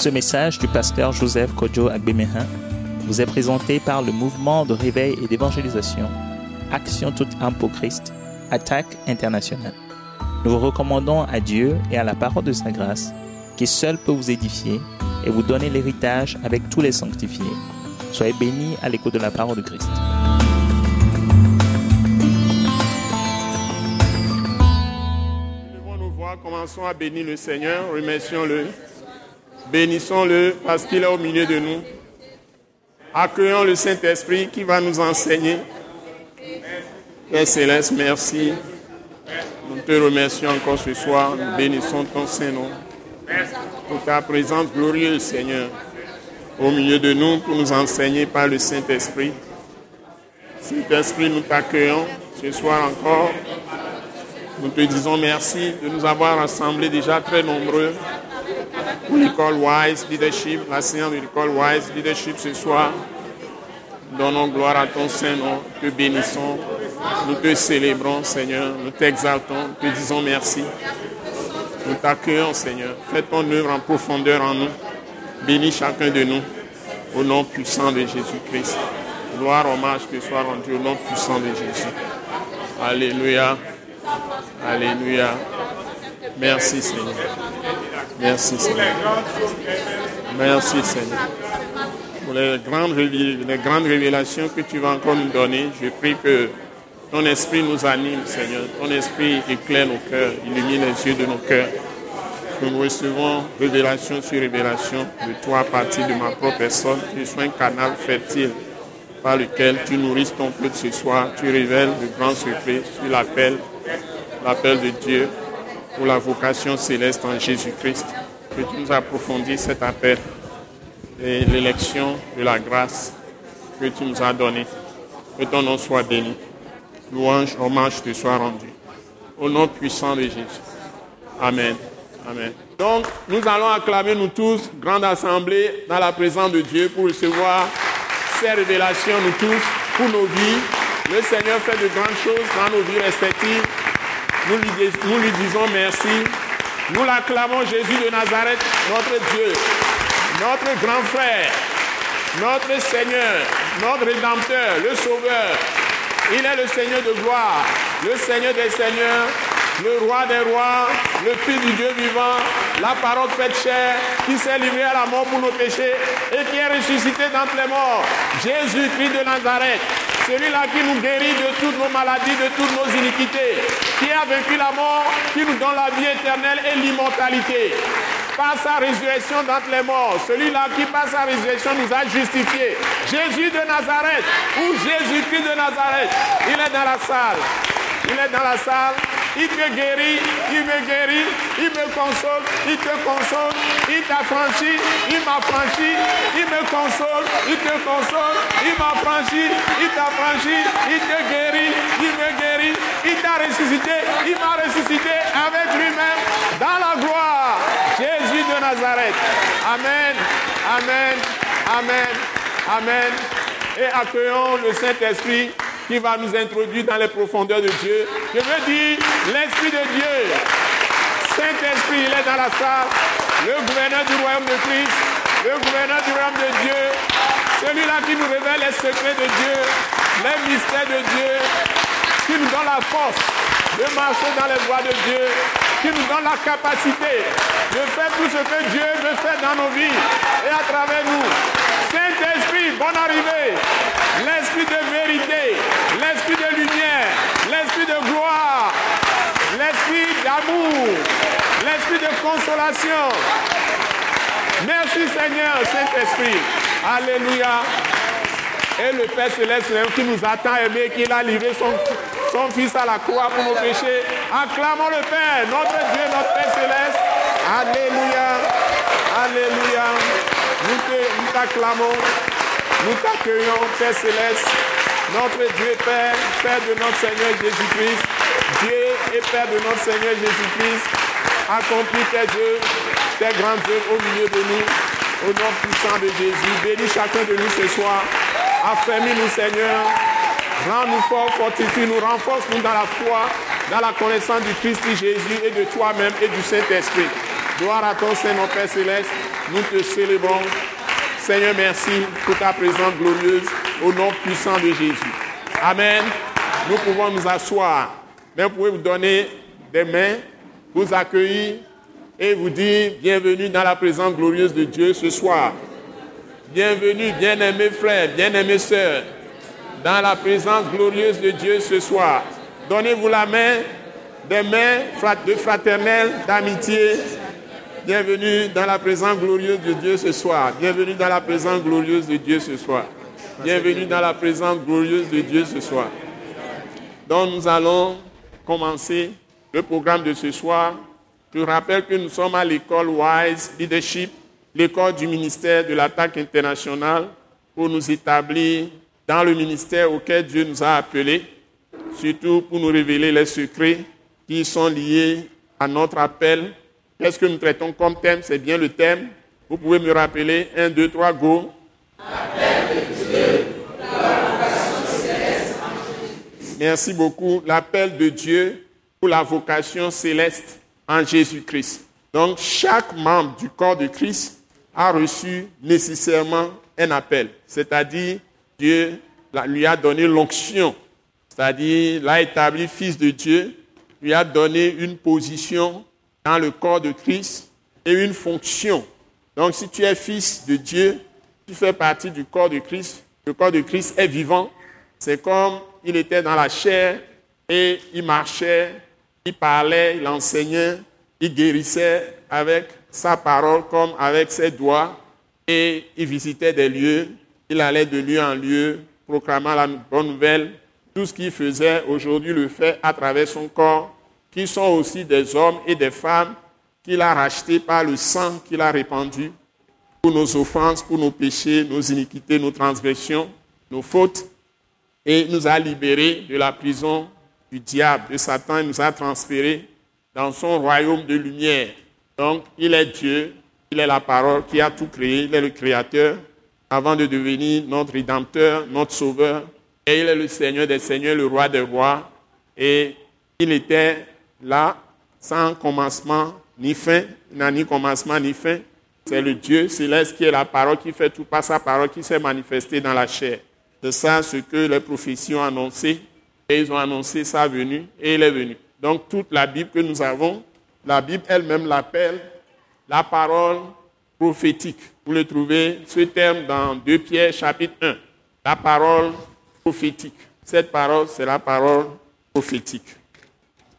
Ce message du pasteur Joseph Kojo Agbemehin vous est présenté par le mouvement de réveil et d'évangélisation Action toute âme pour Christ, Attaque internationale. Nous vous recommandons à Dieu et à la parole de sa grâce, qui seul peut vous édifier et vous donner l'héritage avec tous les sanctifiés. Soyez bénis à l'écoute de la parole de Christ. Levons nos voix, commençons à bénir le Seigneur, remercions-le, bénissons-le parce qu'il est au milieu de nous. Accueillons le Saint-Esprit qui va nous enseigner. Père Céleste, merci. Nous te remercions encore ce soir, nous bénissons ton Saint-Nom pour ta présence glorieuse, Seigneur, au milieu de nous pour nous enseigner par le Saint-Esprit. Saint-Esprit, nous t'accueillons ce soir encore. Nous te disons merci de nous avoir rassemblés déjà très nombreux pour l'école Wise Leadership, la séance de l'école Wise Leadership ce soir. Donnons gloire à ton Saint-Nom, te bénissons, nous te célébrons, Seigneur, nous t'exaltons, te disons merci. Nous t'accueillons, Seigneur. Fais ton œuvre en profondeur en nous. Bénis chacun de nous. Au nom puissant de Jésus-Christ. Gloire, hommage que soit rendu au nom puissant de Jésus. Alléluia. Alléluia. Merci, Seigneur. Merci, Seigneur. Merci, Seigneur. Pour les grandes, révélations que tu vas encore nous donner, je prie que ton esprit nous anime, Seigneur. Ton esprit éclaire nos cœurs, illumine les yeux de nos cœurs. Que nous recevons révélation sur révélation de toi à partir de ma propre personne. Que je sois un canal fertile par lequel tu nourris ton peuple ce soir. Tu révèles de grands secrets sur l'appel, l'appel de Dieu pour la vocation céleste en Jésus-Christ. Que tu nous approfondis cet appel et l'élection de la grâce que tu nous as donnée. Que ton nom soit béni louange, hommage te soit rendu. Au nom puissant de Jésus. Amen. Amen. Donc, nous allons acclamer nous tous, grande assemblée, dans la présence de Dieu pour recevoir ces révélations, nous tous, pour nos vies. Le Seigneur fait de grandes choses dans nos vies respectives. Nous lui, disons merci. Nous l'acclamons Jésus de Nazareth, notre Dieu, notre grand frère, notre Seigneur, notre Rédempteur, le Sauveur, il est le Seigneur de gloire, le Seigneur des seigneurs, le roi des rois, le Fils du Dieu vivant, la parole faite chair, qui s'est livré à la mort pour nos péchés et qui est ressuscité d'entre les morts. Jésus-Christ de Nazareth, celui-là qui nous guérit de toutes nos maladies, de toutes nos iniquités, qui a vaincu la mort, qui nous donne la vie éternelle et l'immortalité par sa résurrection d'entre les morts, celui-là qui par sa résurrection nous a justifiés. Jésus de Nazareth ou Jésus-Christ de Nazareth, il est dans la salle. Il est dans la salle. Il te guérit, il me guérit, il me console, il te console, il t'affranchit, il m'affranchit, il me console, il te console, il m'affranchit, il t'affranchit, il te guérit, il me guérit, il t'a ressuscité, il m'a ressuscité avec lui-même dans la gloire. Jésus de Nazareth. Amen, amen, amen, amen. Et accueillons le Saint-Esprit qui va nous introduire dans les profondeurs de Dieu. Je veux dire l'Esprit de Dieu. Saint-Esprit, il est dans la salle. Le gouverneur du royaume de Christ, le gouverneur du royaume de Dieu, celui-là qui nous révèle les secrets de Dieu, les mystères de Dieu, qui nous donne la force de marcher dans les voies de Dieu, qui nous donne la capacité de faire tout ce que Dieu veut faire dans nos vies et à travers nous. Saint-Esprit, bonne arrivée. L'esprit de vérité, l'esprit de lumière, l'esprit de gloire, l'esprit d'amour, l'esprit de consolation. Merci Seigneur, Saint-Esprit. Alléluia. Et le Père Céleste qui nous a tant aimé, qu'il a livré son, son Fils à la croix pour nos péchés. Acclamons le Père, notre Dieu, notre Père Céleste. Alléluia. Alléluia. Nous t'acclamons. Nous t'accueillons, Père Céleste. Notre Dieu Père, Père de notre Seigneur Jésus-Christ. Dieu et Père de notre Seigneur Jésus-Christ. Accomplis tes œuvres, tes grandes œuvres au milieu de nous. Au nom puissant de Jésus. Bénis chacun de nous ce soir. Affermis-nous, Seigneur. Rends-nous forts, fortifie-nous, renforce-nous dans la foi, dans la connaissance du Christ Jésus et de toi-même et du Saint-Esprit. Gloire à ton Seigneur, Père céleste. Nous te célébrons. Seigneur, merci pour ta présence glorieuse au nom puissant de Jésus. Amen. Nous pouvons nous asseoir. Mais vous pouvez vous donner des mains, vous accueillir et vous dire bienvenue dans la présence glorieuse de Dieu ce soir. Bienvenue, bien-aimés frères, bien-aimés sœurs, dans la présence glorieuse de Dieu ce soir. Donnez-vous la main, des mains de fraternelle, d'amitié. Bienvenue dans la présence glorieuse de Dieu ce soir. Bienvenue dans la présence glorieuse de Dieu ce soir. Bienvenue dans la présence glorieuse de Dieu ce soir. Donc nous allons commencer le programme de ce soir. Je rappelle que nous sommes à l'école Wise Leadership l'école du ministère de l'attaque internationale pour nous établir dans le ministère auquel Dieu nous a appelés, surtout pour nous révéler les secrets qui sont liés à notre appel. Qu'est-ce que nous traitons comme thème? C'est bien le thème. Vous pouvez me rappeler 1, 2, 3, go. Merci beaucoup. L'appel de Dieu pour la vocation céleste en Jésus-Christ. Donc, chaque membre du corps de Christ a reçu nécessairement un appel, c'est-à-dire Dieu lui a donné l'onction, c'est-à-dire l'a établi fils de Dieu, lui a donné une position dans le corps de Christ et une fonction. Donc si tu es fils de Dieu, tu fais partie du corps de Christ. Le corps de Christ est vivant. C'est comme il était dans la chair et il marchait, il parlait, il enseignait, il guérissait avec sa parole comme avec ses doigts et il visitait des lieux, il allait de lieu en lieu, proclamant la bonne nouvelle. Tout ce qu'il faisait aujourd'hui le fait à travers son corps, qui sont aussi des hommes et des femmes qu'il a rachetés par le sang qu'il a répandu pour nos offenses, pour nos péchés, nos iniquités, nos transgressions, nos fautes, et nous a libérés de la prison du diable, de Satan, et nous a transférés dans son royaume de lumière. Donc, il est Dieu, il est la parole qui a tout créé, il est le créateur avant de devenir notre rédempteur, notre sauveur. Et il est le Seigneur des seigneurs, le roi des rois. Et il était là sans commencement ni fin, il n'a ni commencement ni fin. C'est le Dieu céleste qui est la parole qui fait tout par sa parole qui s'est manifestée dans la chair. C'est ça ce que les prophéties ont annoncé. Et ils ont annoncé sa venue et il est venu. Donc toute la Bible que nous avons la Bible elle-même l'appelle la parole prophétique. Vous le trouvez, ce terme, dans 2 Pierre chapitre 1. La parole prophétique. Cette parole, c'est la parole prophétique.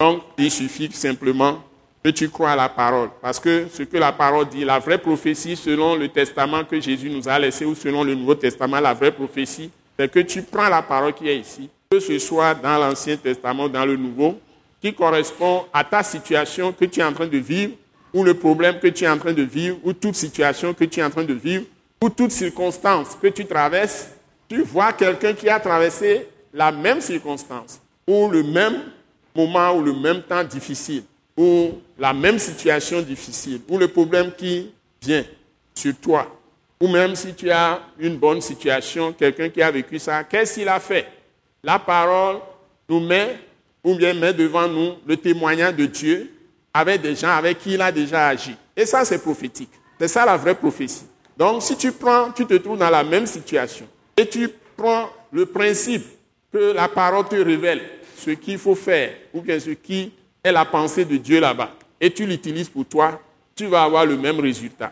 Donc, il suffit simplement que tu crois à la parole. Parce que ce que la parole dit, la vraie prophétie, selon le testament que Jésus nous a laissé, ou selon le Nouveau Testament, la vraie prophétie, c'est que tu prends la parole qui est ici, que ce soit dans l'Ancien Testament ou dans le Nouveau, qui correspond à ta situation que tu es en train de vivre, ou le problème que tu es en train de vivre, ou toute situation que tu es en train de vivre, ou toute circonstance que tu traverses, tu vois quelqu'un qui a traversé la même circonstance, ou le même moment, ou le même temps difficile, ou la même situation difficile, ou le problème qui vient sur toi, ou même si tu as une bonne situation, quelqu'un qui a vécu ça, qu'est-ce qu'il a fait? La parole nous met ou bien met devant nous le témoignage de Dieu avec des gens avec qui il a déjà agi. Et ça, c'est prophétique. C'est ça la vraie prophétie. Donc, si tu prends, tu te trouves dans la même situation et tu prends le principe que la parole te révèle ce qu'il faut faire ou bien ce qui est la pensée de Dieu là-bas et tu l'utilises pour toi, tu vas avoir le même résultat.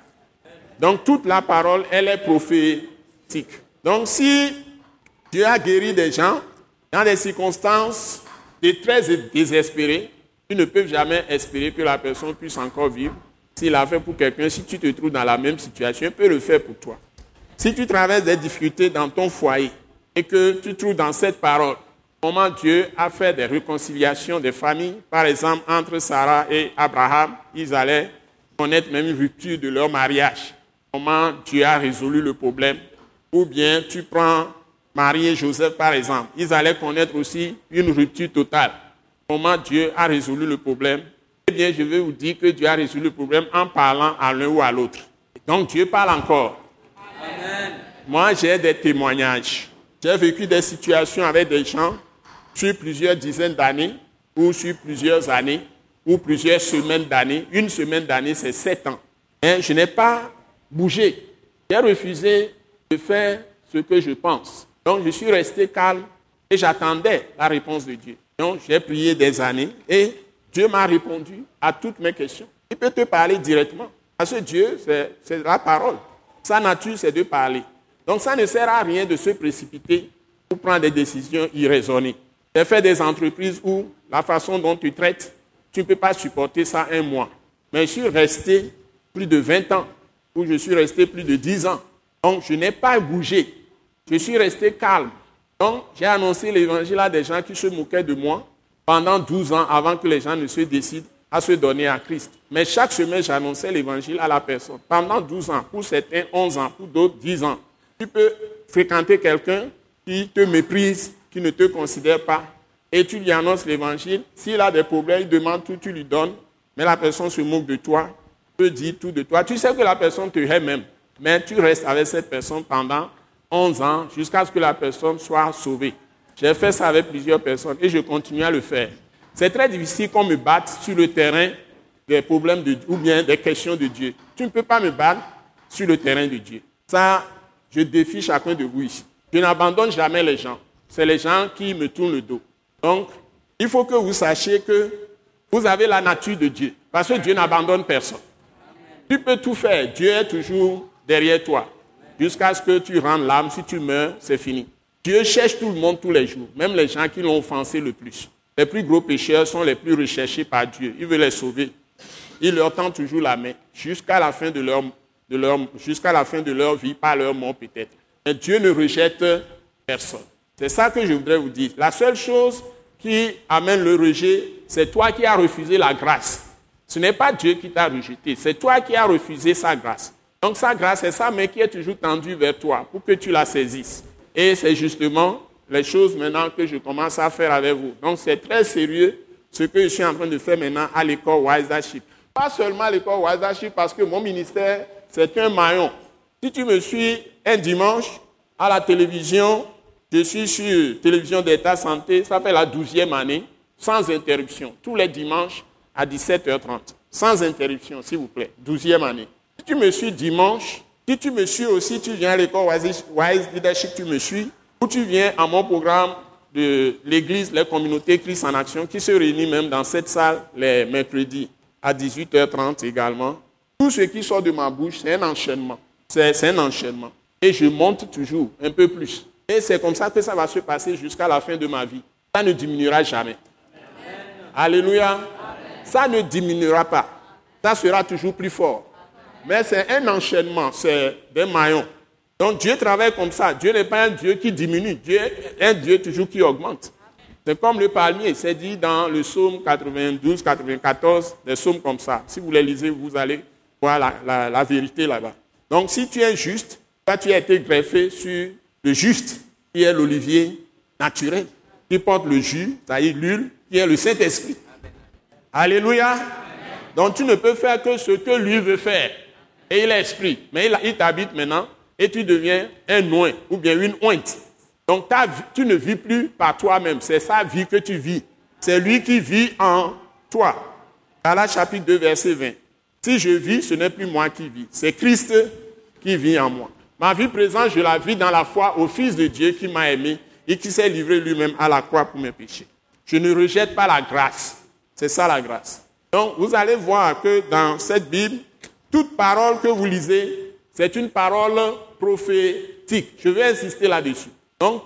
Donc, toute la parole, elle est prophétique. Donc, si Dieu a guéri des gens dans des circonstances très désespéré, tu ne peux jamais espérer que la personne puisse encore vivre. S'il a fait pour quelqu'un, si tu te trouves dans la même situation, il peut le faire pour toi. Si tu traverses des difficultés dans ton foyer et que tu trouves dans cette parole comment Dieu a fait des réconciliations des familles, par exemple entre Sarah et Abraham, ils allaient connaître même une rupture de leur mariage. Comment Dieu a résolu le problème? Ou bien tu prends Marie et Joseph, par exemple, ils allaient connaître aussi une rupture totale. Comment Dieu a résolu le problème? Eh bien, je vais vous dire que Dieu a résolu le problème en parlant à l'un ou à l'autre. Donc, Dieu parle encore. Amen. Moi, j'ai des témoignages. J'ai vécu des situations avec des gens sur plusieurs dizaines d'années ou sur plusieurs années. ou plusieurs semaines d'années. Une semaine d'année, c'est sept ans. Je n'ai pas bougé. J'ai refusé de faire ce que je pense. Donc je suis resté calme et j'attendais la réponse de Dieu. Donc j'ai prié des années et Dieu m'a répondu à toutes mes questions. Il peut te parler directement. Parce que Dieu, c'est la parole. Sa nature, c'est de parler. Donc ça ne sert à rien de se précipiter pour prendre des décisions irraisonnées. J'ai fait des entreprises où la façon dont tu traites, tu ne peux pas supporter ça un mois. Mais je suis resté plus de 20 ans, où je suis resté plus de 10 ans. Donc je n'ai pas bougé. Je suis resté calme. Donc j'ai annoncé l'évangile à des gens qui se moquaient de moi pendant 12 ans avant que les gens ne se décident à se donner à Christ. Mais chaque semaine, j'annonçais l'évangile à la personne. Pendant 12 ans, pour certains 11 ans, pour d'autres 10 ans. Tu peux fréquenter quelqu'un qui te méprise, qui ne te considère pas, et tu lui annonces l'évangile. S'il a des problèmes, il demande tout, tu lui donnes, mais la personne se moque de toi, peut dire tout de toi. Tu sais que la personne te hait même, mais tu restes avec cette personne pendant 11 ans jusqu'à ce que la personne soit sauvée. J'ai fait ça avec plusieurs personnes et je continue à le faire. C'est très difficile qu'on me batte sur le terrain des problèmes de, ou bien des questions de Dieu. Tu ne peux pas me battre sur le terrain de Dieu. Ça, je défie chacun de vous ici. Je n'abandonne jamais les gens. C'est les gens qui me tournent le dos. Donc, il faut que vous sachiez que vous avez la nature de Dieu. Parce que Dieu n'abandonne personne. Tu peux tout faire. Dieu est toujours derrière toi. Jusqu'à ce que tu rendes l'âme. Si tu meurs, c'est fini. Dieu cherche tout le monde tous les jours. Même les gens qui l'ont offensé le plus. Les plus gros pécheurs sont les plus recherchés par Dieu. Il veut les sauver. Il leur tend toujours la main jusqu'à la fin de leur, de leur, jusqu'à la fin de leur vie, pas leur mort peut-être. Mais Dieu ne rejette personne. C'est ça que je voudrais vous dire. La seule chose qui amène le rejet, c'est toi qui as refusé la grâce. Ce n'est pas Dieu qui t'a rejeté, c'est toi qui as refusé sa grâce. Donc sa grâce, c'est ça, mais qui est toujours tendue vers toi pour que tu la saisisses. Et c'est justement les choses maintenant que je commence à faire avec vous. Donc c'est très sérieux ce que je suis en train de faire maintenant à l'école Wise Pas seulement à l'école Wise parce que mon ministère, c'est un maillon. Si tu me suis un dimanche à la télévision, je suis sur télévision d'État Santé, ça fait la douzième année, sans interruption, tous les dimanches à 17h30. Sans interruption, s'il vous plaît. Douzième année. Si tu me suis dimanche, si tu me suis aussi, tu viens à l'école Wise Leadership, tu me suis, ou tu viens à mon programme de l'Église, les communautés Christ en action, qui se réunit même dans cette salle les mercredis à 18h30 également. Tout ce qui sort de ma bouche, c'est un enchaînement. C'est un enchaînement. Et je monte toujours un peu plus. Et c'est comme ça que ça va se passer jusqu'à la fin de ma vie. Ça ne diminuera jamais. Alléluia. Ça ne diminuera pas. Ça sera toujours plus fort. Mais c'est un enchaînement, c'est des maillons. Donc Dieu travaille comme ça. Dieu n'est pas un Dieu qui diminue. Dieu est un Dieu toujours qui augmente. C'est comme le palmier. C'est dit dans le psaume 92, 94, des psaumes comme ça. Si vous les lisez, vous allez voir la, vérité là-bas. Donc si tu es juste, toi tu as été greffé sur le juste, qui est l'olivier naturel, qui porte le jus, c'est-à-dire l'huile, qui est le Saint-Esprit. Alléluia. Donc tu ne peux faire que ce que lui veut faire. Et il est esprit. Mais il t'habite maintenant et tu deviens un oint ou bien une ointe. Donc tu ne vis plus par toi-même, c'est sa vie que tu vis. C'est lui qui vit en toi. la chapitre 2, verset 20. Si je vis, ce n'est plus moi qui vis, c'est Christ qui vit en moi. Ma vie présente, je la vis dans la foi au Fils de Dieu qui m'a aimé et qui s'est livré lui-même à la croix pour mes péchés. Je ne rejette pas la grâce. C'est ça la grâce. Donc vous allez voir que dans cette Bible, toute parole que vous lisez, c'est une parole prophétique. Je vais insister là-dessus. Donc,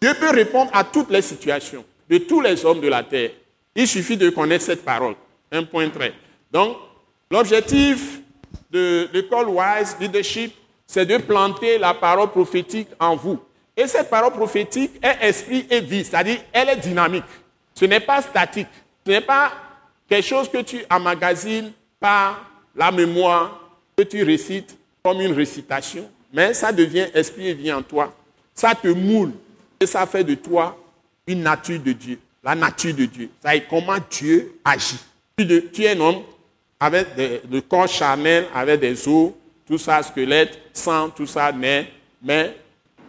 Dieu peut répondre à toutes les situations de tous les hommes de la terre. Il suffit de connaître cette parole. Un point très. Donc, l'objectif de l'école Wise Leadership, c'est de planter la parole prophétique en vous. Et cette parole prophétique est esprit et vie, c'est-à-dire elle est dynamique. Ce n'est pas statique. Ce n'est pas quelque chose que tu emmagasines par la mémoire, que tu récites comme une récitation mais ça devient esprit et vie en toi. Ça te moule et ça fait de toi une nature de Dieu, la nature de Dieu. Est comment Dieu agit. Tu, es un homme avec des, corps charnel, avec des os, tout ça, squelette, sang, tout ça, mais, mais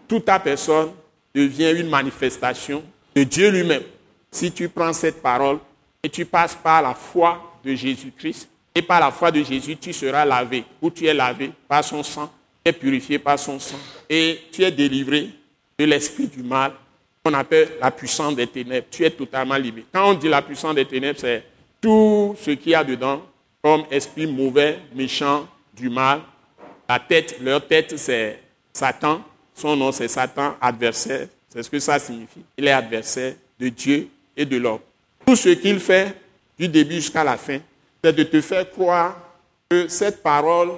toute ta personne devient une manifestation de Dieu lui-même. Si tu prends cette parole et tu passes par la foi de Jésus-Christ et par la foi de Jésus, tu seras lavé, ou tu es lavé par son sang, tu es purifié par son sang, et tu es délivré de l'esprit du mal, qu'on appelle la puissance des ténèbres. Tu es totalement libéré. Quand on dit la puissance des ténèbres, c'est tout ce qu'il y a dedans, comme esprit mauvais, méchant, du mal. La tête, leur tête, c'est Satan. Son nom, c'est Satan, adversaire. C'est ce que ça signifie. Il est adversaire de Dieu et de l'homme. Tout ce qu'il fait, du début jusqu'à la fin, c'est de te faire croire que cette parole,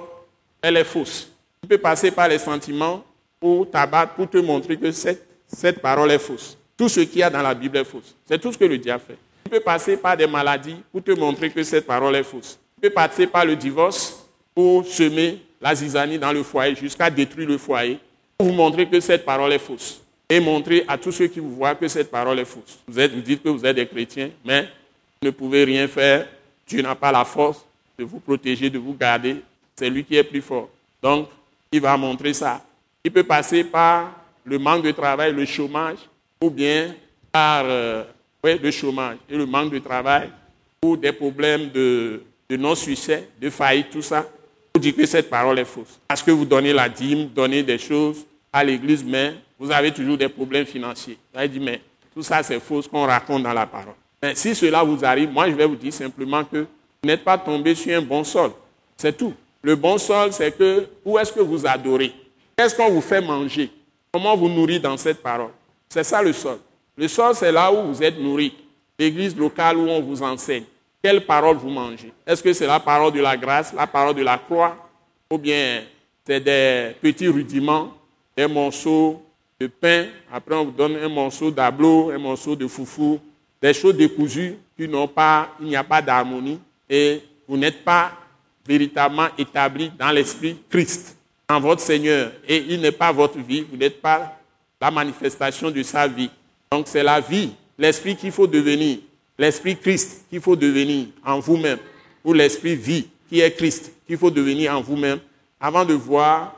elle est fausse. Tu peux passer par les sentiments pour t'abattre, pour te montrer que cette, cette parole est fausse. Tout ce qu'il y a dans la Bible est fausse. C'est tout ce que le diable fait. Tu peux passer par des maladies pour te montrer que cette parole est fausse. Tu peux passer par le divorce pour semer la zizanie dans le foyer jusqu'à détruire le foyer, pour vous montrer que cette parole est fausse. Et montrer à tous ceux qui vous voient que cette parole est fausse. Vous, dites que vous êtes des chrétiens, mais vous ne pouvez rien faire Dieu n'a pas la force de vous protéger, de vous garder. C'est lui qui est plus fort. Donc, il va montrer ça. Il peut passer par le manque de travail, le chômage, ou bien par euh, le chômage et le manque de travail, ou des problèmes de, non-succès, de faillite, tout ça. Vous dites que cette parole est fausse. Parce que vous donnez la dîme, donnez des choses à l'église, mais vous avez toujours des problèmes financiers. Vous dit, mais tout ça c'est faux ce qu'on raconte dans la parole. Mais si cela vous arrive, moi je vais vous dire simplement que vous n'êtes pas tombé sur un bon sol. C'est tout. Le bon sol, c'est que où est-ce que vous adorez? Qu'est-ce qu'on vous fait manger? Comment vous nourrit dans cette parole? C'est ça le sol. Le sol, c'est là où vous êtes nourri. L'église locale où on vous enseigne. Quelle parole vous mangez? Est-ce que c'est la parole de la grâce, la parole de la croix Ou bien c'est des petits rudiments, des morceaux de pain, après on vous donne un morceau d'ablo, un morceau de foufou, des choses décousues qui n'ont pas, il n'y a pas d'harmonie et vous n'êtes pas véritablement établi dans l'esprit Christ, dans votre Seigneur. Et il n'est pas votre vie, vous n'êtes pas la manifestation de sa vie. Donc c'est la vie, l'esprit qu'il faut devenir, l'esprit Christ qu'il faut devenir en vous-même, ou l'esprit vie qui est Christ qu'il faut devenir en vous-même, avant de voir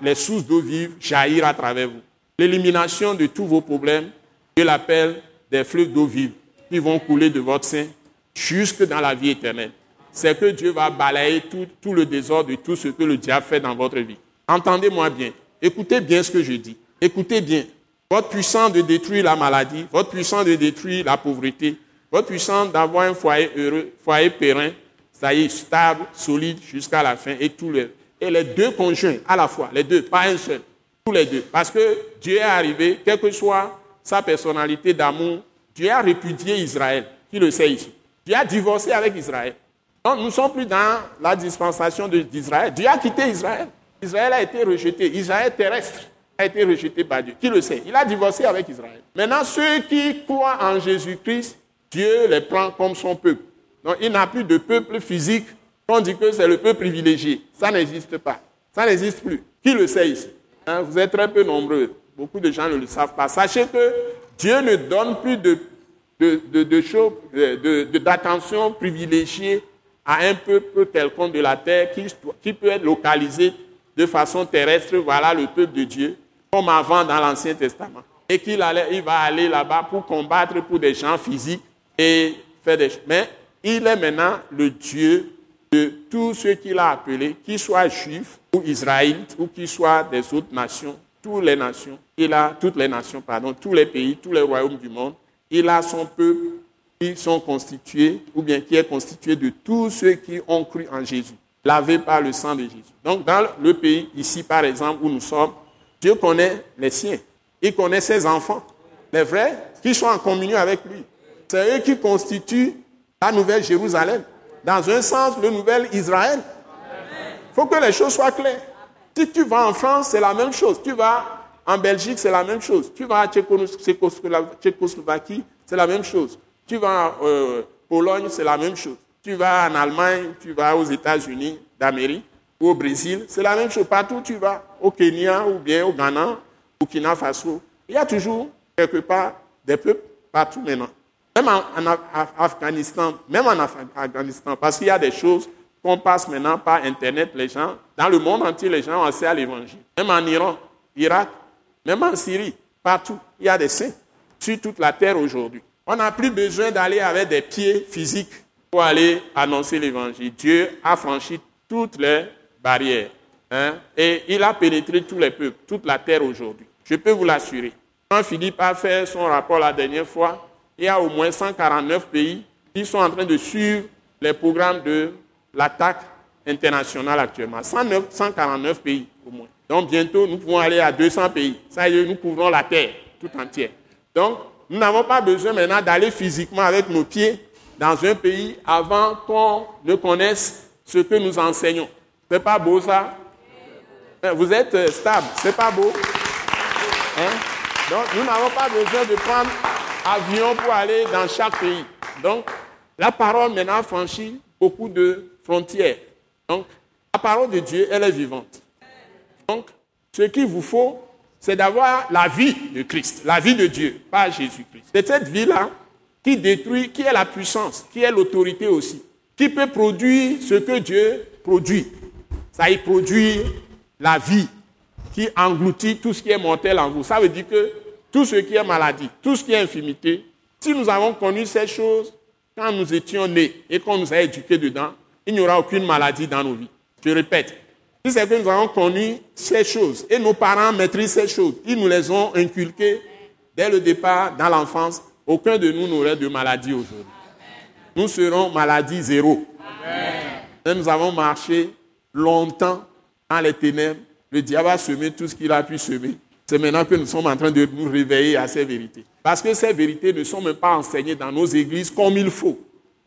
les sources d'eau vive jaillir à travers vous. L'élimination de tous vos problèmes, Dieu l'appelle des fleuves d'eau vive qui vont couler de votre sein jusque dans la vie éternelle. C'est que Dieu va balayer tout, tout, le désordre de tout ce que le diable fait dans votre vie. Entendez-moi bien. Écoutez bien ce que je dis. Écoutez bien. Votre puissance de détruire la maladie, votre puissance de détruire la pauvreté, votre puissance d'avoir un foyer heureux, foyer périn, ça y est, stable, solide jusqu'à la fin et et les deux conjoints à la fois, les deux, pas un seul, tous les deux. Parce que Dieu est arrivé, quel que soit sa personnalité d'amour, Dieu a répudié Israël. Qui le sait ici Dieu a divorcé avec Israël. Donc nous ne sommes plus dans la dispensation d'Israël. Dieu a quitté Israël. Israël a été rejeté. Israël terrestre a été rejeté par Dieu. Qui le sait Il a divorcé avec Israël. Maintenant, ceux qui croient en Jésus-Christ, Dieu les prend comme son peuple. Donc il n'a plus de peuple physique. On dit que c'est le peuple privilégié. Ça n'existe pas. Ça n'existe plus. Qui le sait ici? Hein, Vous êtes très peu nombreux. Beaucoup de gens ne le savent pas. Sachez que Dieu ne donne plus de, de, d'attention privilégiée à un peuple quelconque de la terre qui, qui peut être localisé de façon terrestre. Voilà le peuple de Dieu, comme avant dans l'Ancien Testament. Et qu'il il va aller là-bas pour combattre pour des gens physiques et faire des choses. Mais il est maintenant le Dieu de tous ceux qu'il a appelés, qu'ils soient juifs ou israélites ou qu'ils soient des autres nations toutes les nations, il a toutes les nations, pardon, tous les pays, tous les royaumes du monde. Il a son peuple qui sont constitués, ou bien qui est constitué de tous ceux qui ont cru en Jésus, lavés par le sang de Jésus. Donc, dans le pays, ici par exemple, où nous sommes, Dieu connaît les siens. Il connaît ses enfants, les vrais, qui sont en communion avec lui. C'est eux qui constituent la nouvelle Jérusalem. Dans un sens, le nouvel Israël. Il faut que les choses soient claires. Si tu vas en France, c'est la même chose. Tu vas en Belgique, c'est la même chose. Tu vas en Tchécoslovaquie, c'est la même chose. Tu vas en euh, Pologne, c'est la même chose. Tu vas en Allemagne, tu vas aux États-Unis d'Amérique au Brésil, c'est la même chose. Partout où tu vas, au Kenya ou bien au Ghana, au Burkina Faso, il y a toujours quelque part des peuples partout maintenant. Même en, Afghanistan, même en Afghanistan, parce qu'il y a des choses qu'on passe maintenant par Internet, les gens, dans le monde entier, les gens ont accès à l'évangile. Même en Iran, Irak, même en Syrie, partout, il y a des saints sur toute la terre aujourd'hui. On n'a plus besoin d'aller avec des pieds physiques pour aller annoncer l'évangile. Dieu a franchi toutes les barrières. Hein, et il a pénétré tous les peuples, toute la terre aujourd'hui. Je peux vous l'assurer. Quand Philippe a fait son rapport la dernière fois, il y a au moins 149 pays qui sont en train de suivre les programmes de l'attaque internationale actuellement. 149 pays au moins. Donc bientôt, nous pouvons aller à 200 pays. Ça y est, nous couvrons la terre tout entière. Donc, nous n'avons pas besoin maintenant d'aller physiquement avec nos pieds dans un pays avant qu'on ne connaisse ce que nous enseignons. C'est pas beau ça? Hein, Vous êtes euh, stable, c'est pas beau? Hein? Donc nous n'avons pas besoin de prendre avion pour aller dans chaque pays. Donc la parole maintenant franchit beaucoup de frontières. Donc la parole de Dieu, elle est vivante. Donc ce qu'il vous faut, c'est d'avoir la vie de Christ, la vie de Dieu, pas Jésus-Christ. C'est cette vie-là qui détruit, qui est la puissance, qui est l'autorité aussi, qui peut produire ce que Dieu produit. Ça y produit la vie qui engloutit tout ce qui est mortel en vous. Ça veut dire que tout ce qui est maladie, tout ce qui est infimité, si nous avons connu ces choses quand nous étions nés et qu'on nous a éduqués dedans, il n'y aura aucune maladie dans nos vies. Je répète, si c'est que nous avons connu ces choses et nos parents maîtrisent ces choses, ils nous les ont inculquées dès le départ dans l'enfance, aucun de nous n'aurait de maladie aujourd'hui. Nous serons maladie zéro. Et nous avons marché longtemps dans les ténèbres. Le diable a semé tout ce qu'il a pu semer. C'est maintenant que nous sommes en train de nous réveiller à ces vérités. Parce que ces vérités ne sont même pas enseignées dans nos églises comme il faut.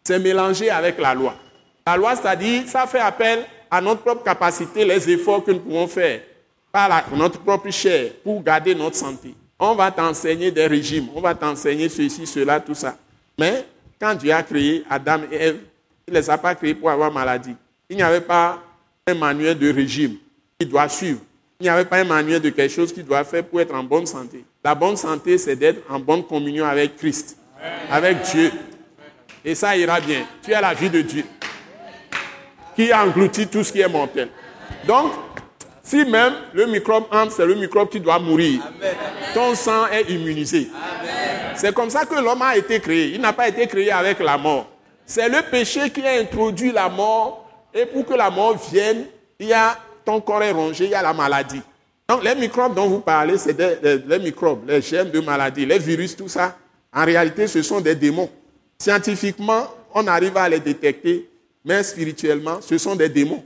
C'est mélangé avec la loi. La loi, c'est-à-dire, ça fait appel à notre propre capacité, les efforts que nous pouvons faire par notre propre chair pour garder notre santé. On va t'enseigner des régimes, on va t'enseigner ceci, cela, tout ça. Mais quand Dieu a créé Adam et Ève, il ne les a pas créés pour avoir maladie. Il n'y avait pas un manuel de régime qu'il doit suivre. Il n'y avait pas un manuel de quelque chose qu'il doit faire pour être en bonne santé. La bonne santé, c'est d'être en bonne communion avec Christ, avec Dieu. Et ça ira bien. Tu as la vie de Dieu qui engloutit tout ce qui est mortel. Donc, si même le microbe entre, c'est le microbe qui doit mourir. Ton sang est immunisé. C'est comme ça que l'homme a été créé. Il n'a pas été créé avec la mort. C'est le péché qui a introduit la mort. Et pour que la mort vienne, il y a ton corps est rongé, il y a la maladie. Donc les microbes dont vous parlez, c'est les, microbes, les germes de maladie, les virus, tout ça. En réalité, ce sont des démons. Scientifiquement, on arrive à les détecter mais spirituellement, ce sont des démons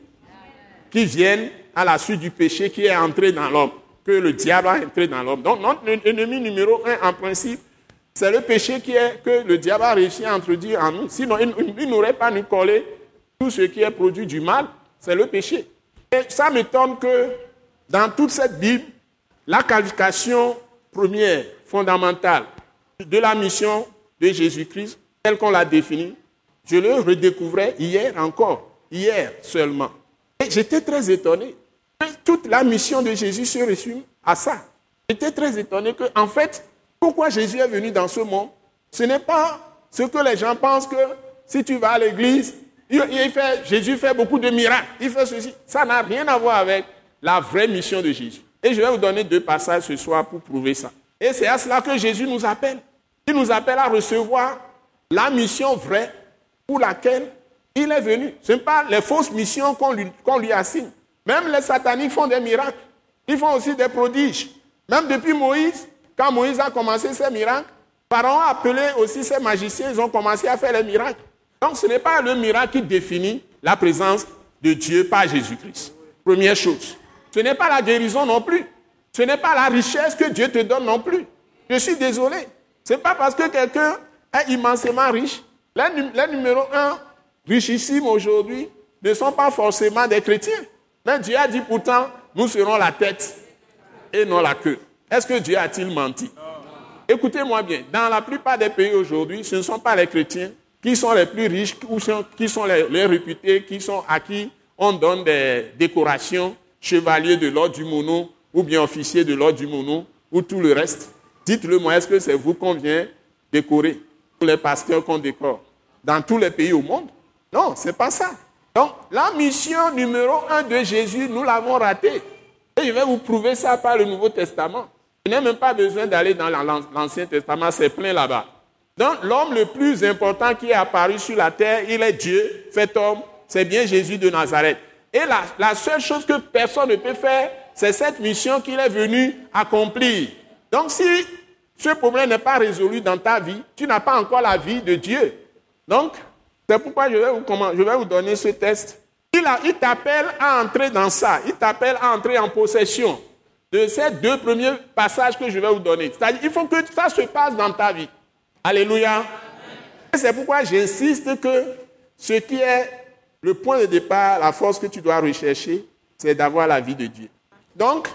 qui viennent à la suite du péché qui est entré dans l'homme, que le diable a entré dans l'homme. Donc notre ennemi numéro un, en principe, c'est le péché qui est, que le diable a réussi à introduire en nous. Sinon, il, n'aurait pas nous collé tout ce qui est produit du mal, c'est le péché. Et ça m'étonne que dans toute cette Bible, la qualification première, fondamentale de la mission de Jésus-Christ, telle qu'on l'a définie, je le redécouvrais hier encore, hier seulement. Et j'étais très étonné. Toute la mission de Jésus se résume à ça. J'étais très étonné que, en fait, pourquoi Jésus est venu dans ce monde? Ce n'est pas ce que les gens pensent que si tu vas à l'église, Jésus fait beaucoup de miracles, il fait ceci. Ça n'a rien à voir avec la vraie mission de Jésus. Et je vais vous donner deux passages ce soir pour prouver ça. Et c'est à cela que Jésus nous appelle. Il nous appelle à recevoir la mission vraie pour laquelle il est venu. Ce n'est pas les fausses missions qu'on lui, assigne. Même les sataniques font des miracles. Ils font aussi des prodiges. Même depuis Moïse, quand Moïse a commencé ses miracles, Pharaon a appelé aussi ses magiciens, ils ont commencé à faire les miracles. Donc ce n'est pas le miracle qui définit la présence de Dieu par Jésus-Christ. Première chose. Ce n'est pas la guérison non plus. Ce n'est pas la richesse que Dieu te donne non plus. Je suis désolé. Ce n'est pas parce que quelqu'un est immensément riche les, numéro un richissimes aujourd'hui ne sont pas forcément des chrétiens. Mais Dieu a dit pourtant, nous serons la tête et non la queue. Est-ce que Dieu a-t-il menti? Écoutez-moi bien, dans la plupart des pays aujourd'hui, ce ne sont pas les chrétiens qui sont les plus riches, qui sont les, réputés, qui sont à qui on donne des décorations, chevaliers de l'ordre du mono, ou bien officiers de l'ordre du mono, ou tout le reste. Dites-le moi, est-ce que c'est vous qu'on vient décorer? Les pasteurs qu'on décore dans tous les pays au monde? Non, c'est pas ça. Donc, la mission numéro un de Jésus, nous l'avons ratée. Et je vais vous prouver ça par le Nouveau Testament. Je n'ai même pas besoin d'aller dans l'Ancien Testament, c'est plein là-bas. Donc l'homme le plus important qui est apparu sur la terre, il est Dieu, fait homme, c'est bien Jésus de Nazareth. Et la, seule chose que personne ne peut faire, c'est cette mission qu'il est venu accomplir. Donc si ce problème n'est pas résolu dans ta vie, tu n'as pas encore la vie de Dieu. Donc, c'est pourquoi je vais vous, je vais donner ce test. Il, il t'appelle à entrer dans ça. Il t'appelle à entrer en possession de ces deux premiers passages que je vais vous donner. C'est-à-dire il faut que ça se passe dans ta vie. Alléluia. C'est pourquoi j'insiste que ce qui est le point de départ, la force que tu dois rechercher, c'est d'avoir la vie de Dieu. Donc,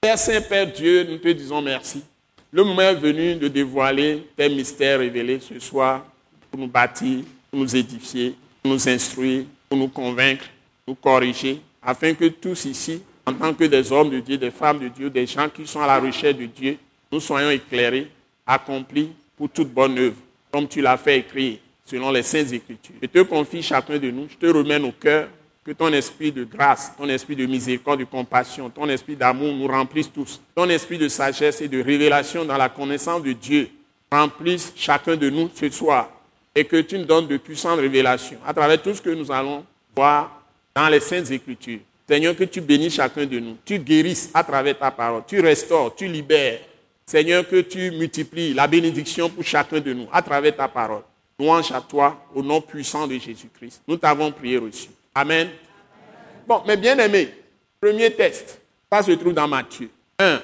Père Saint, Père Dieu, nous te disons merci. Le moment est venu de dévoiler tes mystères révélés ce soir pour nous bâtir, pour nous édifier, pour nous instruire, pour nous convaincre, nous corriger, afin que tous ici, en tant que des hommes de Dieu, des femmes de Dieu, des gens qui sont à la recherche de Dieu, nous soyons éclairés, accomplis pour toute bonne œuvre, comme tu l'as fait écrire selon les saintes écritures. Je te confie chacun de nous, je te remets nos cœurs, que ton esprit de grâce, ton esprit de miséricorde, de compassion, ton esprit d'amour nous remplisse tous. Ton esprit de sagesse et de révélation dans la connaissance de Dieu remplisse chacun de nous ce soir. Et que tu nous donnes de puissantes révélations à travers tout ce que nous allons voir dans les saintes écritures. Seigneur, que tu bénisses chacun de nous. Tu guérisses à travers ta parole. Tu restaures, tu libères. Seigneur, que tu multiplies la bénédiction pour chacun de nous à travers ta parole. Louange à toi, au nom puissant de Jésus-Christ. Nous t'avons prié reçu. Amen. Bon, mais bien aimé, premier test. Ça se trouve dans Matthieu 1.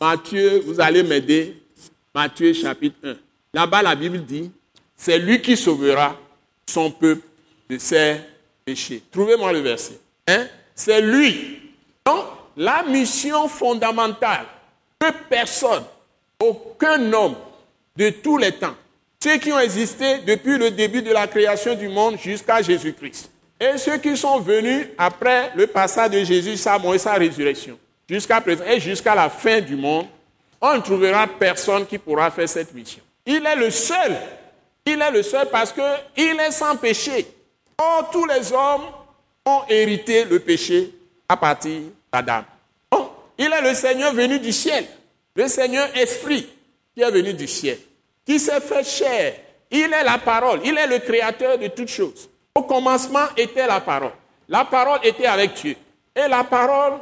Matthieu, vous allez m'aider. Matthieu chapitre 1. Là-bas, la Bible dit, c'est lui qui sauvera son peuple de ses péchés. Trouvez-moi le verset. C'est lui. Donc, la mission fondamentale personne, aucun homme de tous les temps, ceux qui ont existé depuis le début de la création du monde jusqu'à Jésus-Christ, et ceux qui sont venus après le passage de Jésus, sa mort et sa résurrection, jusqu'à présent et jusqu'à la fin du monde, on ne trouvera personne qui pourra faire cette mission. Il est le seul. Il est le seul parce qu'il est sans péché. Or, tous les hommes ont hérité le péché à partir d'Adam. Il est le Seigneur venu du ciel, le Seigneur esprit qui est venu du ciel, qui s'est fait chair. Il est la parole, il est le créateur de toutes choses. Au commencement était la parole. La parole était avec Dieu. Et la parole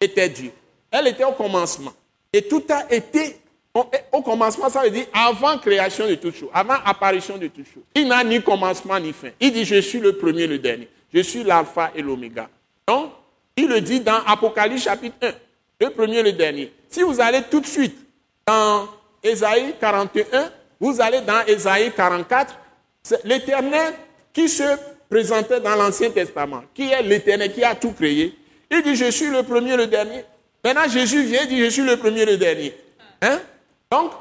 était Dieu. Elle était au commencement. Et tout a été au commencement, ça veut dire avant création de toutes choses, avant apparition de toutes choses. Il n'a ni commencement ni fin. Il dit Je suis le premier, le dernier. Je suis l'alpha et l'oméga. Donc, il le dit dans Apocalypse chapitre 1, le premier, le dernier. Si vous allez tout de suite dans Ésaïe 41, vous allez dans Ésaïe 44, l'Éternel qui se présentait dans l'Ancien Testament, qui est l'Éternel, qui a tout créé. Il dit, je suis le premier, le dernier. Maintenant, Jésus vient et dit, je suis le premier, le dernier. Hein? Donc,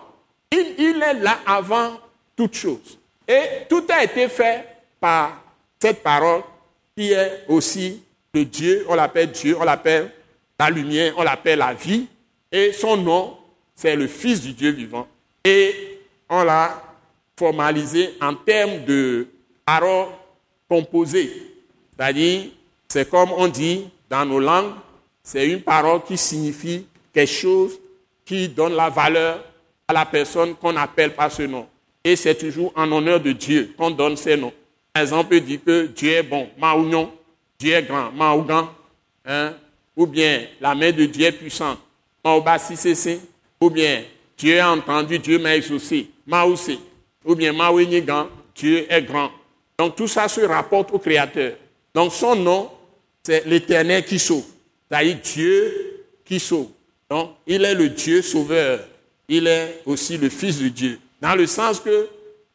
il, il est là avant toute chose. Et tout a été fait par cette parole qui est aussi le Dieu, on l'appelle Dieu, on l'appelle la lumière, on l'appelle la vie. Et son nom, c'est le Fils du Dieu vivant. Et on l'a formalisé en termes de parole composée. C'est-à-dire, c'est comme on dit dans nos langues, c'est une parole qui signifie quelque chose qui donne la valeur à la personne qu'on appelle par ce nom. Et c'est toujours en honneur de Dieu qu'on donne ces noms. Par exemple, on dit que Dieu est bon, Maougnon, Dieu est grand, Maougan, hein? Ou bien la main de Dieu est puissante, Maouba ou bien Dieu a entendu, Dieu m'a exaucé, Maoussé, ou bien Maouinigan, Dieu est grand. Donc tout ça se rapporte au Créateur. Donc son nom, c'est l'Éternel qui sauve. C'est-à-dire Dieu qui sauve. Donc il est le Dieu sauveur. Il est aussi le Fils de Dieu. Dans le sens que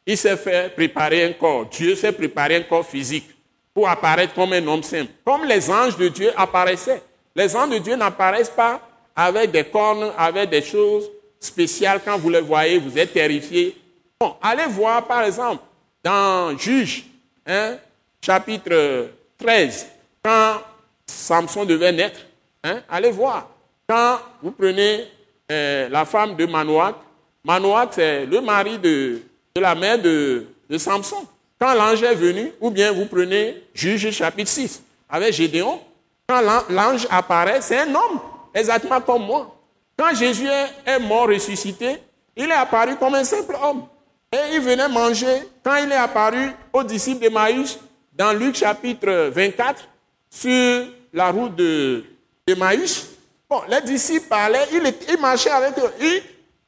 il s'est fait préparer un corps. Dieu s'est préparé un corps physique pour apparaître comme un homme simple. Comme les anges de Dieu apparaissaient. Les anges de Dieu n'apparaissent pas avec des cornes, avec des choses spéciales. Quand vous les voyez, vous êtes terrifiés. Bon, allez voir par exemple dans Juge, hein, chapitre 13, quand Samson devait naître. Hein, allez voir. Quand vous prenez euh, la femme de Manoach, Manoach c'est le mari de, la mère de, de Samson. Quand l'ange est venu, ou bien vous prenez Juge chapitre 6 avec Gédéon, quand l'ange apparaît, c'est un homme, exactement comme moi. Quand Jésus est mort ressuscité, il est apparu comme un simple homme. Et il venait manger quand il est apparu aux disciples de Maïs dans Luc chapitre 24 sur la route de, de Maïs. Bon, les disciples parlaient, il, marchait avec eux.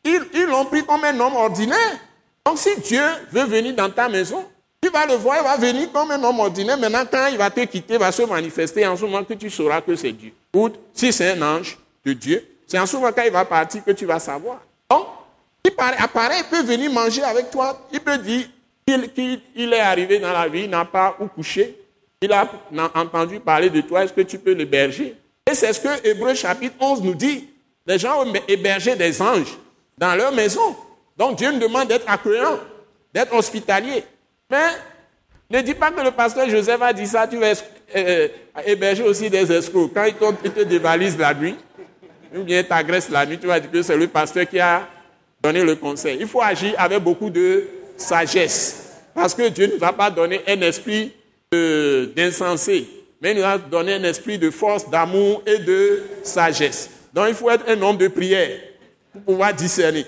Ils l'ont pris comme un homme ordinaire. Donc si Dieu veut venir dans ta maison, tu vas le voir, il va venir comme un homme ordinaire. Maintenant, quand il va te quitter, il va se manifester en ce moment que tu sauras que c'est Dieu. Ou si c'est un ange de Dieu, c'est en ce moment quand il va partir que tu vas savoir. Donc, il apparaît, il peut venir manger avec toi. Il peut dire qu'il est arrivé dans la vie, il n'a pas où coucher. Il a entendu parler de toi, est-ce que tu peux l'héberger? Et c'est ce que Hébreu chapitre 11 nous dit. Les gens ont hébergé des anges dans leur maison. Donc Dieu nous demande d'être accueillant, d'être hospitalier. Mais ne dis pas que le pasteur Joseph a dit ça, tu vas euh, héberger aussi des escrocs. Quand ils, te dévalisent la nuit, ou bien t'agressent la nuit, tu vas dire que c'est le pasteur qui a donné le conseil. Il faut agir avec beaucoup de sagesse. Parce que Dieu ne nous a pas donné un esprit d'insensé, mais il nous a donné un esprit de force, d'amour et de sagesse. Donc il faut être un homme de prière pour pouvoir discerner.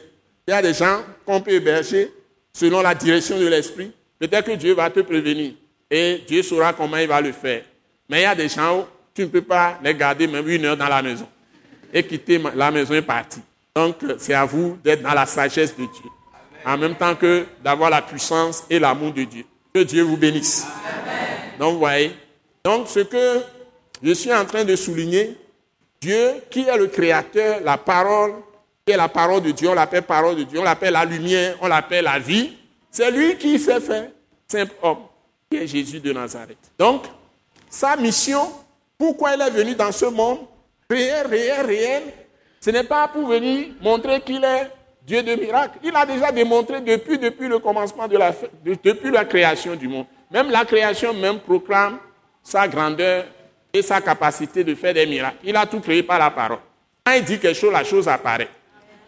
Il y a des gens qu'on peut héberger selon la direction de l'esprit. Peut-être que Dieu va te prévenir et Dieu saura comment il va le faire. Mais il y a des gens où tu ne peux pas les garder même une heure dans la maison et quitter la maison et partir. Donc c'est à vous d'être dans la sagesse de Dieu. En même temps que d'avoir la puissance et l'amour de Dieu. Que Dieu vous bénisse. Donc vous voyez. Donc ce que je suis en train de souligner, Dieu qui est le créateur, la parole, qui est la parole de Dieu, on l'appelle parole de Dieu, on l'appelle la lumière, on l'appelle la vie. C'est lui qui s'est fait simple homme, qui est Jésus de Nazareth. Donc, sa mission, pourquoi il est venu dans ce monde, réel, réel, réel, ce n'est pas pour venir montrer qu'il est Dieu de miracles. Il a déjà démontré depuis, le commencement de la, depuis la création du monde. Même la création même proclame sa grandeur et sa capacité de faire des miracles. Il a tout créé par la parole. Quand il dit quelque chose, la chose apparaît.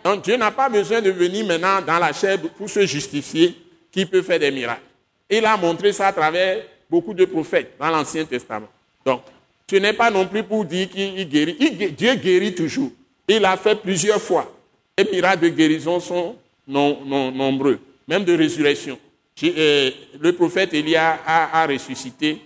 Donc Dieu n'a pas besoin de venir maintenant dans la chair pour se justifier qu'il peut faire des miracles. Il a montré ça à travers beaucoup de prophètes dans l'Ancien Testament. Donc, ce n'est pas non plus pour dire qu'il guérit. Dieu guérit toujours. Il a fait plusieurs fois. Les miracles de guérison sont nombreux, même de résurrection. Euh, le prophète Élia a, ressuscité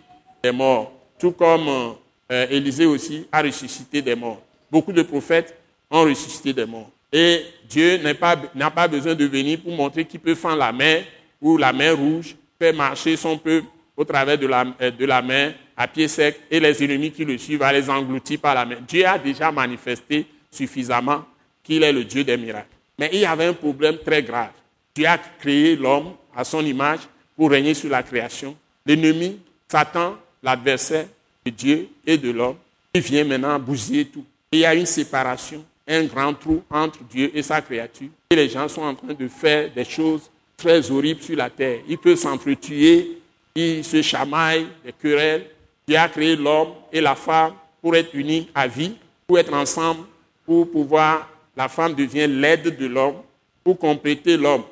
des morts, tout comme euh, Élisée aussi a ressuscité des morts. Beaucoup de prophètes ont ressuscité des morts. Et Dieu n'a pas, pas, besoin de venir pour montrer qu'il peut faire la mer ou la mer rouge, faire marcher son peuple au travers de la, euh, de la mer à pied sec et les ennemis qui le suivent à les engloutir par la mer. Dieu a déjà manifesté suffisamment qu'il est le Dieu des miracles. Mais il y avait un problème très grave. Dieu a créé l'homme à son image pour régner sur la création. L'ennemi, Satan, l'adversaire de Dieu et de l'homme, il vient maintenant bousiller tout. il y a une séparation, un grand trou entre Dieu et sa créature. Et les gens sont en train de faire des choses très horribles sur la terre. Ils peuvent s'entretuer, ils se chamaillent, des querelles. Dieu a créé l'homme et la femme pour être unis à vie, pour être ensemble, pour pouvoir, la femme devient l'aide de l'homme, pour compléter l'homme.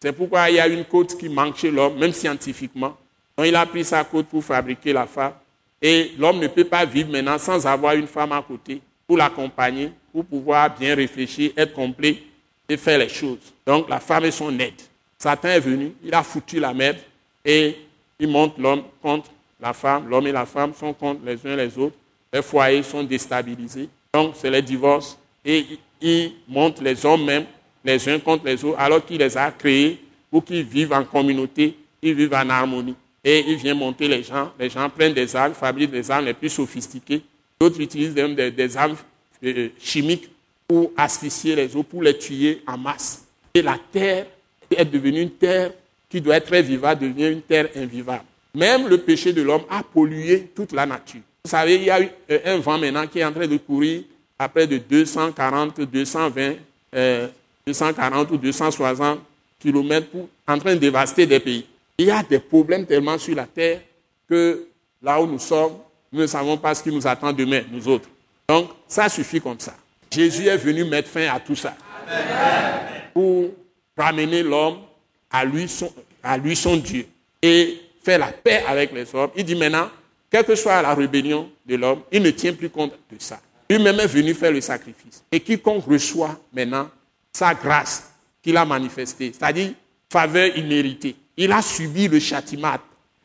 C'est pourquoi il y a une côte qui manque chez l'homme, même scientifiquement. Donc il a pris sa côte pour fabriquer la femme. Et l'homme ne peut pas vivre maintenant sans avoir une femme à côté pour l'accompagner, pour pouvoir bien réfléchir, être complet et faire les choses. Donc la femme est son aide. Satan est venu, il a foutu la merde et il monte l'homme contre la femme. L'homme et la femme sont contre les uns les autres. Les foyers sont déstabilisés. Donc c'est les divorces. Et il monte les hommes même les uns contre les autres, alors qu'il les a créés pour qu'ils vivent en communauté, ils vivent en harmonie. Et il vient monter les gens. Les gens prennent des armes, fabriquent des armes les plus sophistiquées. D'autres utilisent même des, armes euh, chimiques pour asphyxier les autres, pour les tuer en masse. Et la terre est devenue une terre qui doit être vivable, devient une terre invivable. Même le péché de l'homme a pollué toute la nature. Vous savez, il y a eu euh, un vent maintenant qui est en train de courir à près de 240, 220 240 ou 260 kilomètres en train de dévaster des pays. Il y a des problèmes tellement sur la terre que là où nous sommes, nous ne savons pas ce qui nous attend demain, nous autres. Donc, ça suffit comme ça. Jésus est venu mettre fin à tout ça. Pour ramener l'homme à lui, son, à lui son Dieu et faire la paix avec les hommes. Il dit maintenant, quelle que soit la rébellion de l'homme, il ne tient plus compte de ça. Lui-même est venu faire le sacrifice. Et quiconque reçoit maintenant sa grâce qu'il a manifestée. C'est-à-dire, faveur imméritée. Il a subi le châtiment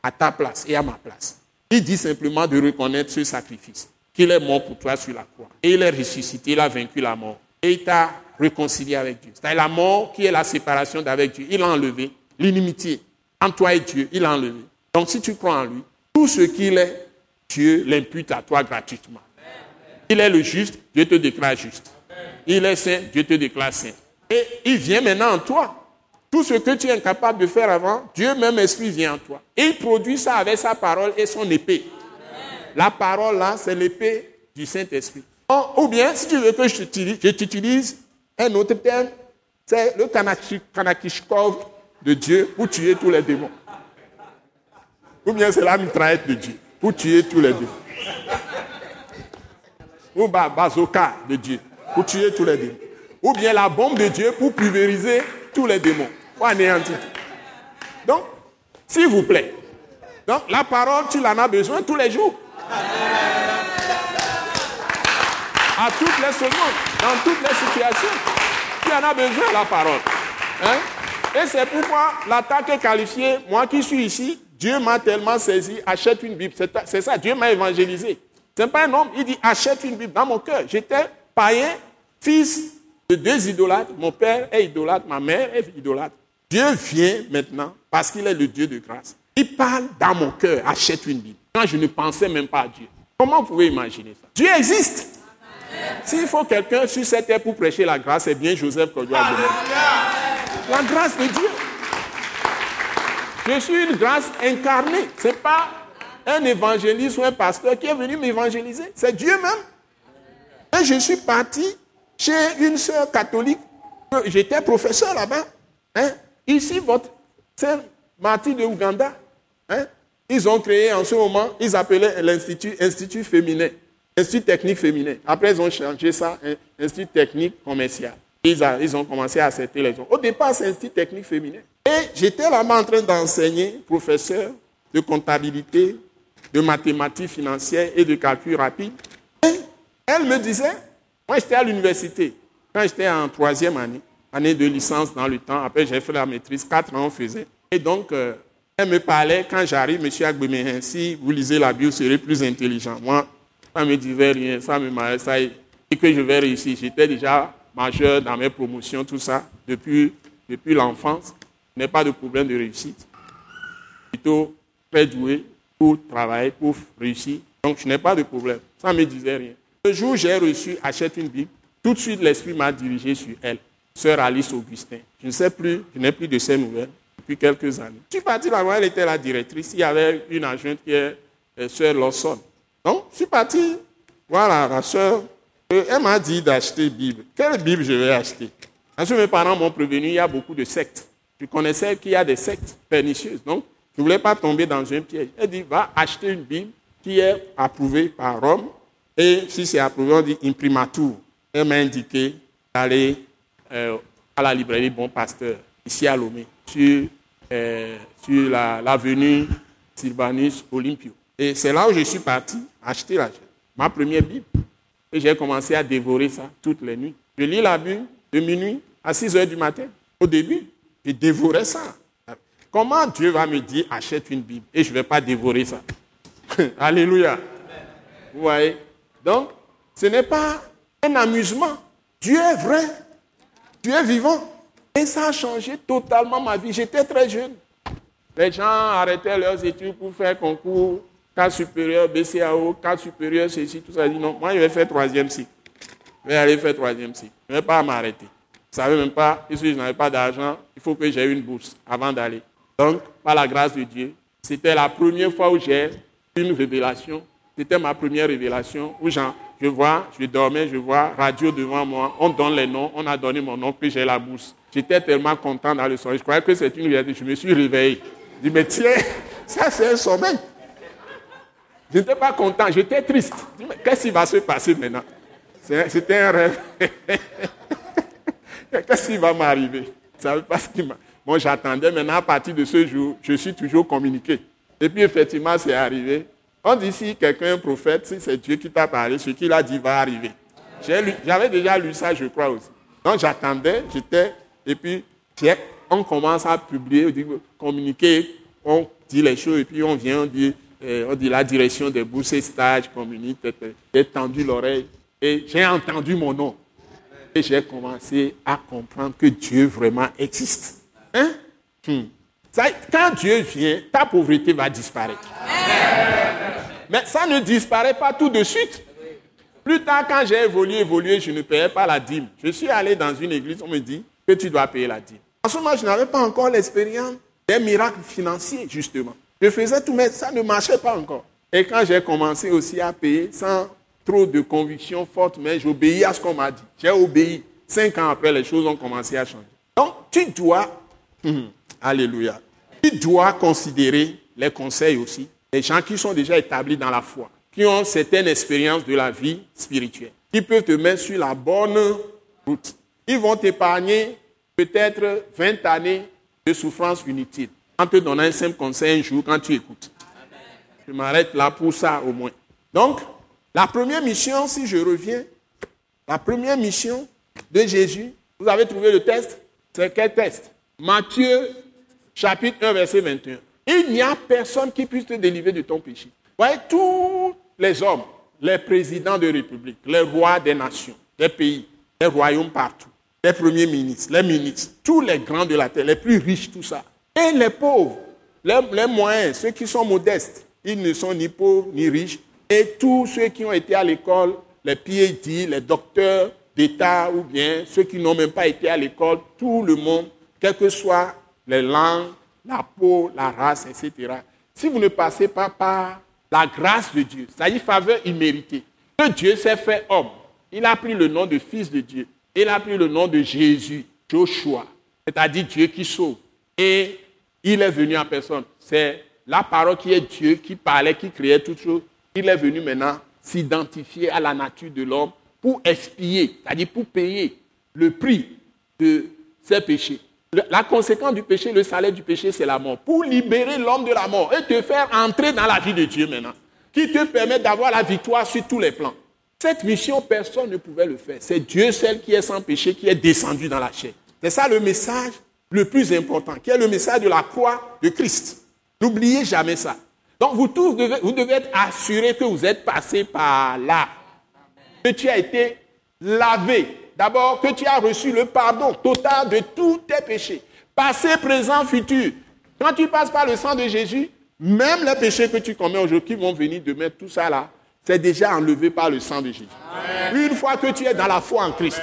à ta place et à ma place. Il dit simplement de reconnaître ce sacrifice, qu'il est mort pour toi sur la croix. Et il est ressuscité, il a vaincu la mort. Et il t'a réconcilié avec Dieu. C'est la mort qui est la séparation d'avec Dieu. Il a enlevé l'inimitié entre toi et Dieu. Il a enlevé. Donc si tu crois en lui, tout ce qu'il est, Dieu l'impute à toi gratuitement. Il est le juste, Dieu te déclare juste. Il est saint, Dieu te déclare saint. Et il vient maintenant en toi. Tout ce que tu es incapable de faire avant, Dieu même esprit vient en toi. Et il produit ça avec sa parole et son épée. La parole là, c'est l'épée du Saint-Esprit. Ou bien, si tu veux que je t'utilise un autre terme, c'est le Kanakishkov de Dieu pour tuer tous les démons. Ou bien c'est la mitraillette de Dieu pour tuer tous les démons. Ou bazooka de Dieu pour tuer tous les démons. Ou bien la bombe de Dieu pour pulvériser tous les démons. Pour anéantir. Donc, s'il vous plaît, donc la parole, tu en as besoin tous les jours. À toutes les secondes, dans toutes les situations, tu en as besoin la parole. Hein? Et c'est pourquoi l'attaque est qualifiée. Moi qui suis ici, Dieu m'a tellement saisi, achète une Bible. C'est ça, Dieu m'a évangélisé. Ce n'est pas un homme, il dit achète une Bible dans mon cœur. J'étais païen, fils de deux idolâtres. Mon père est idolâtre, ma mère est idolâtre. Dieu vient maintenant parce qu'il est le Dieu de grâce. Il parle dans mon cœur, achète une Bible. Quand je ne pensais même pas à Dieu. Comment vous pouvez imaginer ça? Dieu existe. S'il faut quelqu'un sur cette terre pour prêcher la grâce, c'est bien Joseph qu'on doit La grâce de Dieu. Je suis une grâce incarnée. Ce n'est pas un évangéliste ou un pasteur qui est venu m'évangéliser. C'est Dieu même. Et je suis parti chez une sœur catholique. J'étais professeur là-bas. Hein. Ici, votre sœur Martin de Ouganda. Hein. Ils ont créé en ce moment, ils appelaient l'Institut Institut féminin, Institut technique féminin. Après, ils ont changé ça, Institut technique commercial. Ils, ont commencé à accepter les hommes. Au départ, c'est Institut technique féminin. Et j'étais là-bas en train d'enseigner, professeur de comptabilité, de mathématiques financières et de calcul rapide. Et elle me disait, moi j'étais à l'université, quand j'étais en troisième année, année de licence dans le temps, après j'ai fait la maîtrise, quatre ans on faisait. Et donc, euh, elle me parlait, quand j'arrive, monsieur Agbemehin, si vous lisez la Bible, vous serez plus intelligent. Moi, ça ne me disait rien, ça me marrait, ça, et que je vais réussir. J'étais déjà majeur dans mes promotions, tout ça, depuis, depuis l'enfance. Je n'ai pas de problème de réussite. Plutôt très doué pour travailler, pour réussir. Donc, je n'ai pas de problème. Ça ne me disait rien. Le jour où j'ai reçu Achète une Bible, tout de suite, l'Esprit m'a dirigé sur elle, sœur Alice Augustin. Je ne sais plus, je n'ai plus de ses nouvelles depuis quelques années. Je suis parti là-bas, elle était la directrice. Il y avait une agente qui est euh, sœur Lawson. Donc, je suis parti voir la sœur. Elle m'a dit d'acheter Bible. Quelle Bible je vais acheter? Parce que mes parents m'ont prévenu, il y a beaucoup de sectes. Je connaissais qu'il y a des sectes pernicieuses. Donc, je ne voulais pas tomber dans un piège. Elle dit, va acheter une Bible qui est approuvée par Rome. Et si c'est approuvé, on dit imprimatur. Elle m'a indiqué d'aller euh, à la librairie Bon Pasteur, ici à Lomé sur, euh, sur l'avenue la, Sylvanus Olympio. Et c'est là où je suis parti acheter la, ma première Bible. Et j'ai commencé à dévorer ça toutes les nuits. Je lis la Bible de minuit à 6 heures du matin. Au début, je dévorais ça. Comment Dieu va me dire achète une Bible et je ne vais pas dévorer ça? Alléluia. Vous voyez? Donc, ce n'est pas un amusement. Dieu est vrai. Dieu est vivant. Et ça a changé totalement ma vie. J'étais très jeune. Les gens arrêtaient leurs études pour faire concours, cas supérieur, BCAO, cas supérieur, ceci, tout ça. Dit non, moi je vais faire troisième cycle. Je vais aller faire troisième cycle. Je ne vais pas m'arrêter. Je ne savais même pas, si je n'avais pas d'argent, il faut que j'aie une bourse avant d'aller. Donc, par la grâce de Dieu, c'était la première fois où j'ai une révélation. C'était ma première révélation où je vois, je dormais, je vois radio devant moi, on donne les noms, on a donné mon nom, puis j'ai la bourse. J'étais tellement content dans le sommeil. Je croyais que c'est une réalité. Je me suis réveillé. Je dis, mais tiens, ça c'est un sommeil. Je n'étais pas content, j'étais triste. Qu'est-ce qui va se passer maintenant? C'était un rêve. qu'est-ce qui va m'arriver? Ça pas ce qui m'a. Bon, j'attendais. Maintenant, à partir de ce jour, je suis toujours communiqué. Et puis, effectivement, c'est arrivé. On dit si quelqu'un est prophète, si c'est Dieu qui t'a parlé, ce qu'il a dit va arriver. J'avais déjà lu ça, je crois aussi. Donc, j'attendais, j'étais et puis, on commence à publier, communiquer, on dit les choses et puis on vient, on dit, euh, on dit la direction des bourses et stages communique. J'ai tendu l'oreille et j'ai entendu mon nom. Et j'ai commencé à comprendre que Dieu vraiment existe. Hein? Hmm. quand Dieu vient, ta pauvreté va disparaître. Mais ça ne disparaît pas tout de suite. Plus tard, quand j'ai évolué, évolué, je ne payais pas la dîme. Je suis allé dans une église, on me dit que tu dois payer la dîme. En ce moment, je n'avais pas encore l'expérience des miracles financiers, justement. Je faisais tout, mais ça ne marchait pas encore. Et quand j'ai commencé aussi à payer sans trop de conviction forte, mais j'obéis à ce qu'on m'a dit. J'ai obéi. Cinq ans après, les choses ont commencé à changer. Donc, tu dois, hum, alléluia, tu dois considérer les conseils aussi des gens qui sont déjà établis dans la foi qui ont certaines expériences de la vie spirituelle, qui peuvent te mettre sur la bonne route. Ils vont t'épargner peut-être 20 années de souffrance inutile en te donnant un simple conseil un jour quand tu écoutes. Je m'arrête là pour ça au moins. Donc, la première mission, si je reviens, la première mission de Jésus, vous avez trouvé le test? C'est quel test? Matthieu chapitre 1, verset 21. Il n'y a personne qui puisse te délivrer de ton péché. Voyez, tout les hommes, les présidents de république, les rois des nations, des pays, les royaumes partout, les premiers ministres, les ministres, tous les grands de la terre, les plus riches, tout ça. Et les pauvres, les, moyens, ceux qui sont modestes, ils ne sont ni pauvres ni riches. Et tous ceux qui ont été à l'école, les PhD, les docteurs d'État ou bien ceux qui n'ont même pas été à l'école, tout le monde, quelles que soient les langues, la peau, la race, etc. Si vous ne passez pas par la grâce de Dieu, c'est-à-dire faveur imméritée. Que Dieu s'est fait homme. Il a pris le nom de Fils de Dieu. Il a pris le nom de Jésus, Joshua, c'est-à-dire Dieu qui sauve. Et il est venu en personne. C'est la parole qui est Dieu, qui parlait, qui créait toutes choses. Il est venu maintenant s'identifier à la nature de l'homme pour expier, c'est-à-dire pour payer le prix de ses péchés. La conséquence du péché, le salaire du péché, c'est la mort. Pour libérer l'homme de la mort et te faire entrer dans la vie de Dieu maintenant, qui te permet d'avoir la victoire sur tous les plans. Cette mission, personne ne pouvait le faire. C'est Dieu seul qui est sans péché, qui est descendu dans la chair. C'est ça le message le plus important, qui est le message de la croix de Christ. N'oubliez jamais ça. Donc vous tous devez, vous devez être assurés que vous êtes passé par là. Que tu as été lavé D'abord, que tu as reçu le pardon total de tous tes péchés, passé, présent, futur. Quand tu passes par le sang de Jésus, même les péchés que tu commets aujourd'hui vont venir demain, tout ça là, c'est déjà enlevé par le sang de Jésus. Une fois que tu es dans la foi en Christ,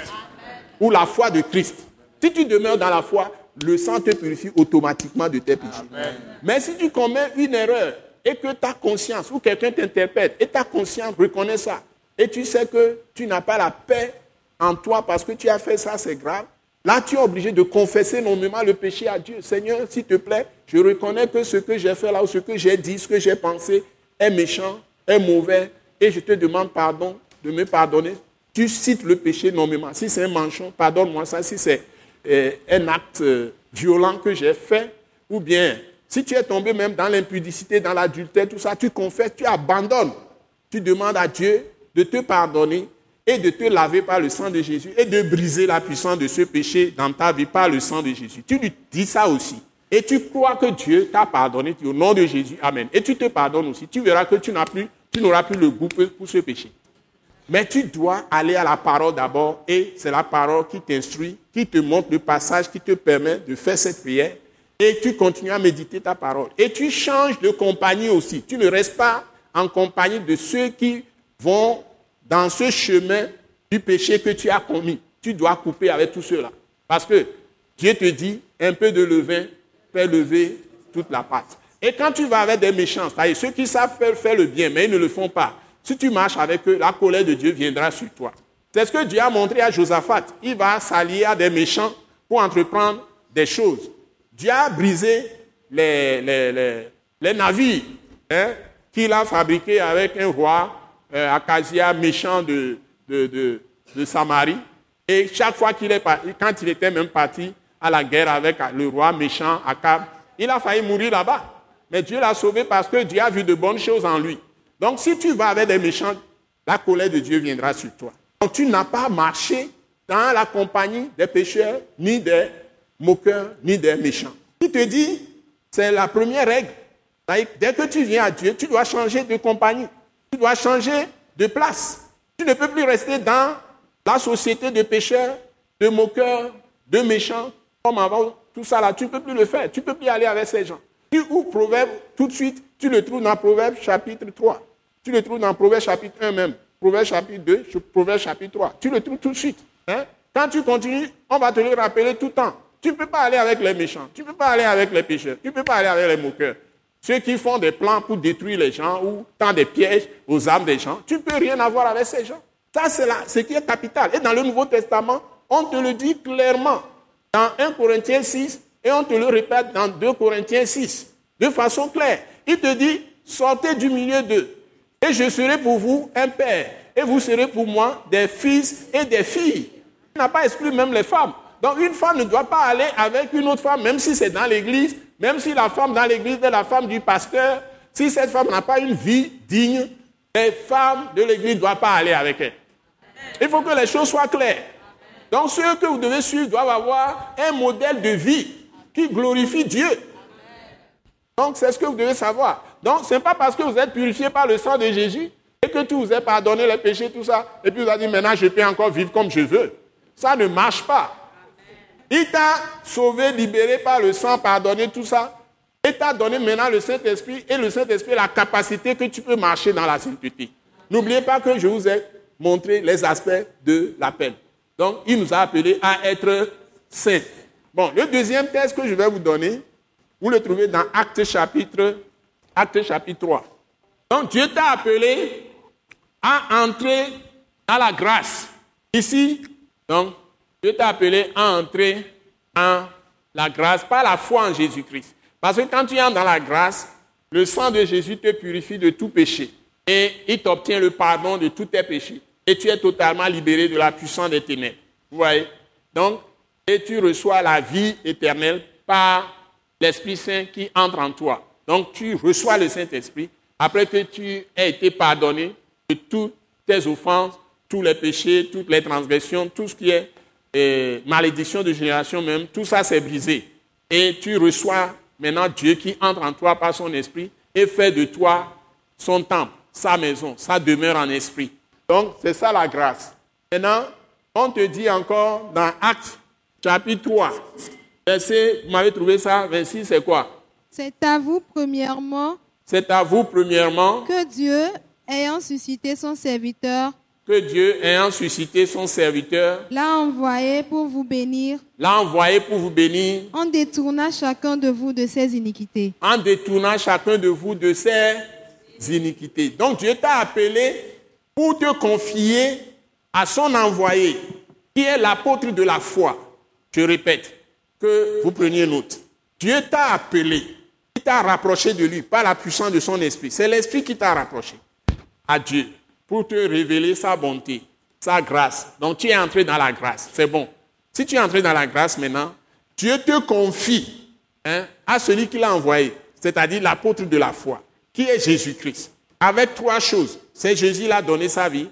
ou la foi de Christ, si tu demeures dans la foi, le sang te purifie automatiquement de tes péchés. Mais si tu commets une erreur et que ta conscience ou quelqu'un t'interpelle et ta conscience reconnaît ça, et tu sais que tu n'as pas la paix en toi parce que tu as fait ça, c'est grave. Là, tu es obligé de confesser nommément le péché à Dieu. Seigneur, s'il te plaît, je reconnais que ce que j'ai fait là, ou ce que j'ai dit, ce que j'ai pensé est méchant, est mauvais, et je te demande pardon, de me pardonner. Tu cites le péché nommément. Si c'est un manchon, pardonne-moi ça. Si c'est un acte euh, violent que j'ai fait, ou bien si tu es tombé même dans l'impudicité, dans l'adultère, tout ça, tu confesses, tu abandonnes. Tu demandes à Dieu de te pardonner et de te laver par le sang de Jésus et de briser la puissance de ce péché dans ta vie par le sang de Jésus. Tu lui dis ça aussi. Et tu crois que Dieu t'a pardonné au nom de Jésus. Amen. Et tu te pardonnes aussi. Tu verras que tu n'as plus, tu n'auras plus le goût pour ce péché. Mais tu dois aller à la parole d'abord et c'est la parole qui t'instruit, qui te montre le passage qui te permet de faire cette prière et tu continues à méditer ta parole. Et tu changes de compagnie aussi. Tu ne restes pas en compagnie de ceux qui vont dans ce chemin du péché que tu as commis, tu dois couper avec tout cela. Parce que Dieu te dit, un peu de levain peut lever toute la pâte. Et quand tu vas avec des méchants, c'est-à-dire ceux qui savent faire, le bien, mais ils ne le font pas, si tu marches avec eux, la colère de Dieu viendra sur toi. C'est ce que Dieu a montré à Josaphat. Il va s'allier à des méchants pour entreprendre des choses. Dieu a brisé les, les, navires hein, qu'il a fabriqués avec un roi euh, méchant de, de, de, Samarie. Et chaque fois qu'il est parti, quand il était même parti à la guerre avec le roi méchant Akab, il a failli mourir là-bas. Mais Dieu l'a sauvé parce que Dieu a vu de bonnes choses en lui. Donc si tu vas avec des méchants, la colère de Dieu viendra sur toi. Donc tu n'as pas marché dans la compagnie des pécheurs ni des moqueurs ni des méchants. Il te dit, c'est la première règle. Dès que tu viens à Dieu, tu dois changer de compagnie. Tu dois changer de place. Tu ne peux plus rester dans la société de pécheurs, de moqueurs, de méchants, comme avant, tout ça. Tu ne peux plus le faire. Tu ne peux plus aller avec ces gens. Tu ouvres Proverbe tout de suite, tu le trouves dans Proverbe chapitre 3. Tu le trouves dans Proverbe chapitre 1 même. Proverbe chapitre 2, Proverbe chapitre 3. Tu le trouves tout de suite. Hein? Quand tu continues, on va te le rappeler tout le temps. Tu ne peux pas aller avec les méchants. Tu ne peux pas aller avec les pécheurs. Tu ne peux pas aller avec les moqueurs. Ceux qui font des plans pour détruire les gens ou tendent des pièges aux âmes des gens, tu ne peux rien avoir avec ces gens. Ça, c'est ce qui est capital. Et dans le Nouveau Testament, on te le dit clairement. Dans 1 Corinthiens 6, et on te le répète dans 2 Corinthiens 6, de façon claire. Il te dit, sortez du milieu d'eux, et je serai pour vous un père, et vous serez pour moi des fils et des filles. Il n'a pas exclu même les femmes. Donc une femme ne doit pas aller avec une autre femme, même si c'est dans l'église, même si la femme dans l'église est la femme du pasteur, si cette femme n'a pas une vie digne, les femmes de l'église ne doivent pas aller avec elle. Il faut que les choses soient claires. Donc ceux que vous devez suivre doivent avoir un modèle de vie qui glorifie Dieu. Donc c'est ce que vous devez savoir. Donc ce n'est pas parce que vous êtes purifié par le sang de Jésus et que tout vous est pardonné les péchés, tout ça, et puis vous avez dit maintenant je peux encore vivre comme je veux. Ça ne marche pas. Il t'a sauvé, libéré par le sang, pardonné, tout ça. Et t'a donné maintenant le Saint-Esprit et le Saint-Esprit la capacité que tu peux marcher dans la sainteté. N'oubliez pas que je vous ai montré les aspects de l'appel. Donc, il nous a appelés à être saints. Bon, le deuxième test que je vais vous donner, vous le trouvez dans Acte chapitre, Acte chapitre 3. Donc, Dieu t'a appelé à entrer dans la grâce. Ici, donc, Dieu t'a appelé à entrer en la grâce par la foi en Jésus-Christ. Parce que quand tu entres dans la grâce, le sang de Jésus te purifie de tout péché et il t'obtient le pardon de tous tes péchés. Et tu es totalement libéré de la puissance des ténèbres. Vous voyez? Donc, et tu reçois la vie éternelle par l'Esprit Saint qui entre en toi. Donc, tu reçois le Saint-Esprit après que tu aies été pardonné de toutes tes offenses, tous les péchés, toutes les transgressions, tout ce qui est et malédiction de génération même, tout ça s'est brisé. Et tu reçois maintenant Dieu qui entre en toi par son esprit et fait de toi son temple, sa maison, sa demeure en esprit. Donc, c'est ça la grâce. Maintenant, on te dit encore dans Actes chapitre 3, verset, vous m'avez trouvé ça, 26, c'est quoi? C'est à vous premièrement. C'est à vous premièrement. Que Dieu, ayant suscité son serviteur, que Dieu, ayant suscité son serviteur, l'a envoyé pour vous bénir. L'a envoyé pour vous bénir. En détournant chacun de vous de ses iniquités. En détournant chacun de vous de ses iniquités. Donc Dieu t'a appelé pour te confier à son envoyé, qui est l'apôtre de la foi. Je répète, que vous preniez note. Dieu t'a appelé, t'a rapproché de lui par la puissance de son esprit. C'est l'esprit qui t'a rapproché à Dieu pour te révéler sa bonté, sa grâce. Donc tu es entré dans la grâce, c'est bon. Si tu es entré dans la grâce maintenant, Dieu te confie hein, à celui qui l'a envoyé, c'est-à-dire l'apôtre de la foi, qui est Jésus-Christ. Avec trois choses. C'est Jésus qui a donné sa vie,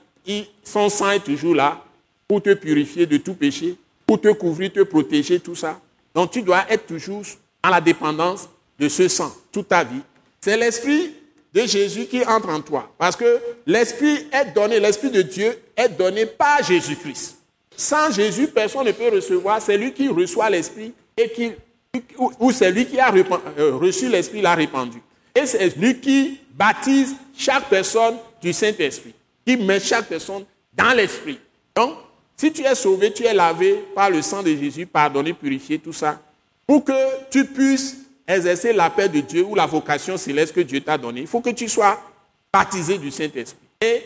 son sang est toujours là pour te purifier de tout péché, pour te couvrir, te protéger, tout ça. Donc tu dois être toujours en la dépendance de ce sang toute ta vie. C'est l'Esprit de Jésus qui entre en toi. Parce que l'Esprit est donné, l'Esprit de Dieu est donné par Jésus-Christ. Sans Jésus, personne ne peut recevoir. C'est lui qui reçoit l'Esprit et qui, ou c'est lui qui a euh, reçu l'Esprit, l'a répandu. Et c'est lui qui baptise chaque personne du Saint-Esprit, qui met chaque personne dans l'Esprit. Donc, si tu es sauvé, tu es lavé par le sang de Jésus, pardonné, purifié, tout ça, pour que tu puisses exercer la paix de Dieu ou la vocation céleste que Dieu t'a donnée, il faut que tu sois baptisé du Saint-Esprit. Et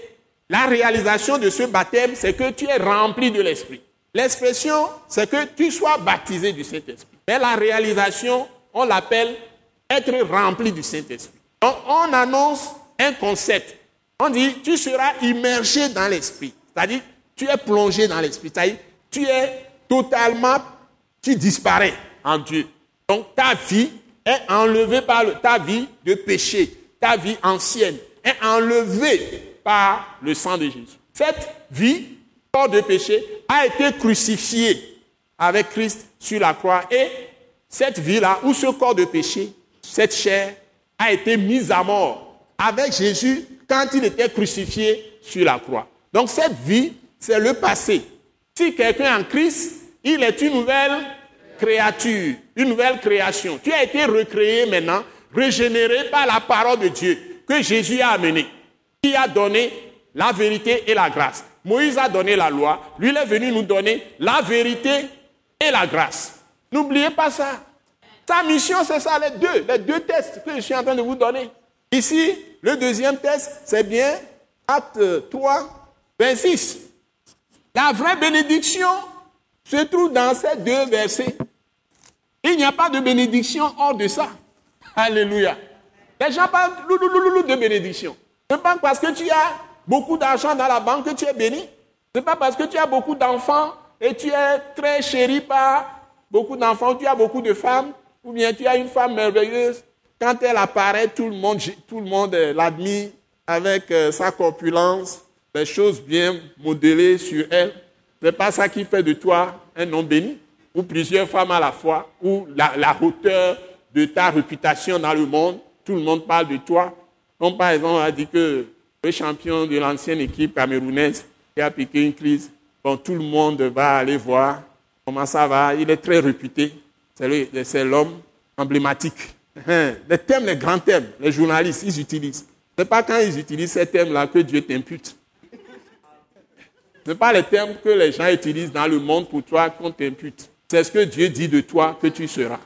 la réalisation de ce baptême, c'est que tu es rempli de l'Esprit. L'expression, c'est que tu sois baptisé du Saint-Esprit. Mais la réalisation, on l'appelle être rempli du Saint-Esprit. Donc, on annonce un concept. On dit, tu seras immergé dans l'Esprit. C'est-à-dire, tu es plongé dans l'Esprit. C'est-à-dire, tu es totalement, tu disparais en Dieu. Donc, ta vie est enlevé par ta vie de péché, ta vie ancienne est enlevée par le sang de Jésus. Cette vie, hors de péché, a été crucifiée avec Christ sur la croix. Et cette vie-là, ou ce corps de péché, cette chair, a été mise à mort avec Jésus quand il était crucifié sur la croix. Donc cette vie, c'est le passé. Si quelqu'un est en Christ, il est une nouvelle créature, une nouvelle création. Tu as été recréé maintenant, régénéré par la parole de Dieu que Jésus a amené, qui a donné la vérité et la grâce. Moïse a donné la loi, lui il est venu nous donner la vérité et la grâce. N'oubliez pas ça. Sa mission, c'est ça, les deux, les deux tests que je suis en train de vous donner. Ici, le deuxième test, c'est bien Acte 3, 26. La vraie bénédiction se trouve dans ces deux versets. Il n'y a pas de bénédiction hors de ça. Alléluia. Les gens parlent de bénédiction. Ce n'est pas parce que tu as beaucoup d'argent dans la banque que tu es béni. Ce n'est pas parce que tu as beaucoup d'enfants et tu es très chéri par beaucoup d'enfants, tu as beaucoup de femmes, ou bien tu as une femme merveilleuse. Quand elle apparaît, tout le monde, tout le monde l'admire avec euh, sa corpulence, des choses bien modelées sur elle. Ce n'est pas ça qui fait de toi un homme béni, ou plusieurs femmes à la fois, ou la, hauteur de ta réputation dans le monde. Tout le monde parle de toi. Comme par exemple, on a dit que le champion de l'ancienne équipe camerounaise qui a piqué une crise, bon, tout le monde va aller voir comment ça va. Il est très réputé. C'est l'homme emblématique. Les thèmes, les grands thèmes, les journalistes, ils utilisent. Ce n'est pas quand ils utilisent ces thèmes-là que Dieu t'impute. Ce n'est pas les termes que les gens utilisent dans le monde pour toi qu'on t'impute. C'est ce que Dieu dit de toi que tu seras.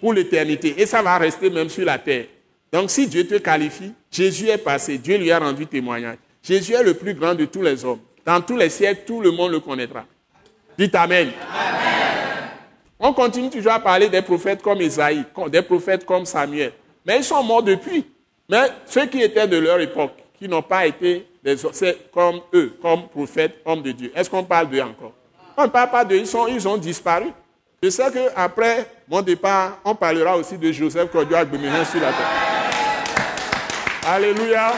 Pour l'éternité. Et ça va rester même sur la terre. Donc si Dieu te qualifie, Jésus est passé, Dieu lui a rendu témoignage. Jésus est le plus grand de tous les hommes. Dans tous les siècles, tout le monde le connaîtra. Dites Amen. amen. On continue toujours à parler des prophètes comme Isaïe, des prophètes comme Samuel. Mais ils sont morts depuis. Mais ceux qui étaient de leur époque, qui n'ont pas été des, comme eux, comme prophètes, hommes de Dieu, est-ce qu'on parle d'eux encore? On ne parle pas d'eux, ils, ils ont disparu. Je sais qu'après mon départ, on parlera aussi de Joseph Kodio Agbemehin sur la terre. Alléluia.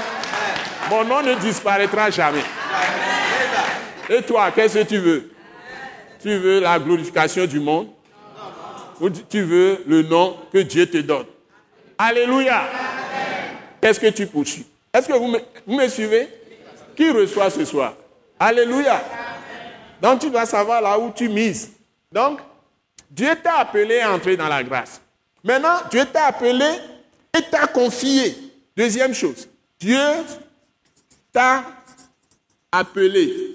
Mon nom ne disparaîtra jamais. Et toi, qu'est-ce que tu veux? Tu veux la glorification du monde? Ou tu veux le nom que Dieu te donne? Alléluia. Qu'est-ce que tu poursuis? Est-ce que vous me suivez? Qui reçoit ce soir? Alléluia. Donc tu dois savoir là où tu mises. Donc, Dieu t'a appelé à entrer dans la grâce. Maintenant, Dieu t'a appelé et t'a confié. Deuxième chose, Dieu t'a appelé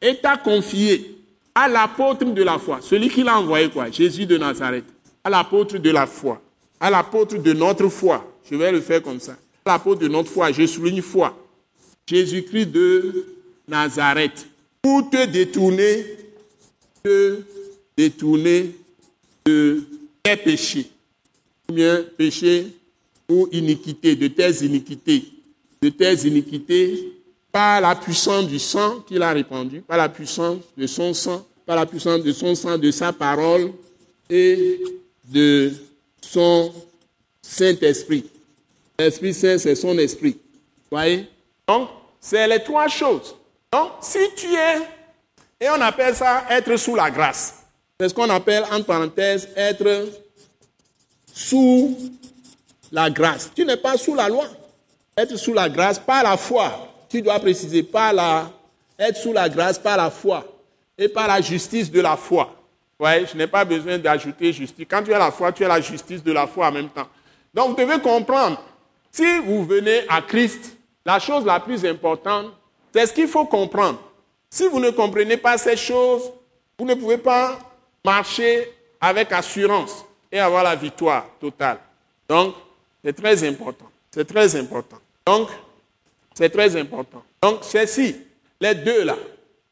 et t'a confié à l'apôtre de la foi. Celui qui l'a envoyé quoi? Jésus de Nazareth. À l'apôtre de la foi. À l'apôtre de notre foi. Je vais le faire comme ça. À l'apôtre de notre foi. Je souligne foi. Jésus-Christ de Nazareth. Pour te détourner, te détourner de tes péchés. Ou bien péché ou iniquité, de tes iniquités. De tes iniquités par la puissance du sang qu'il a répandu, par la puissance de son sang, par la puissance de son sang, de sa parole et de son Saint-Esprit. L'Esprit Saint, c'est son esprit. Voyez? Donc, c'est les trois choses. Donc, si tu es, et on appelle ça être sous la grâce. C'est ce qu'on appelle, entre parenthèses, être sous la grâce. Tu n'es pas sous la loi. Être sous la grâce par la foi. Tu dois préciser par la, être sous la grâce par la foi et par la justice de la foi. Ouais, je n'ai pas besoin d'ajouter justice. Quand tu as la foi, tu as la justice de la foi en même temps. Donc vous devez comprendre, si vous venez à Christ, la chose la plus importante, c'est ce qu'il faut comprendre. Si vous ne comprenez pas ces choses, vous ne pouvez pas marcher avec assurance et avoir la victoire totale. Donc, c'est très important. C'est très important. Donc, c'est très important. Donc, c'est-ci, les deux là.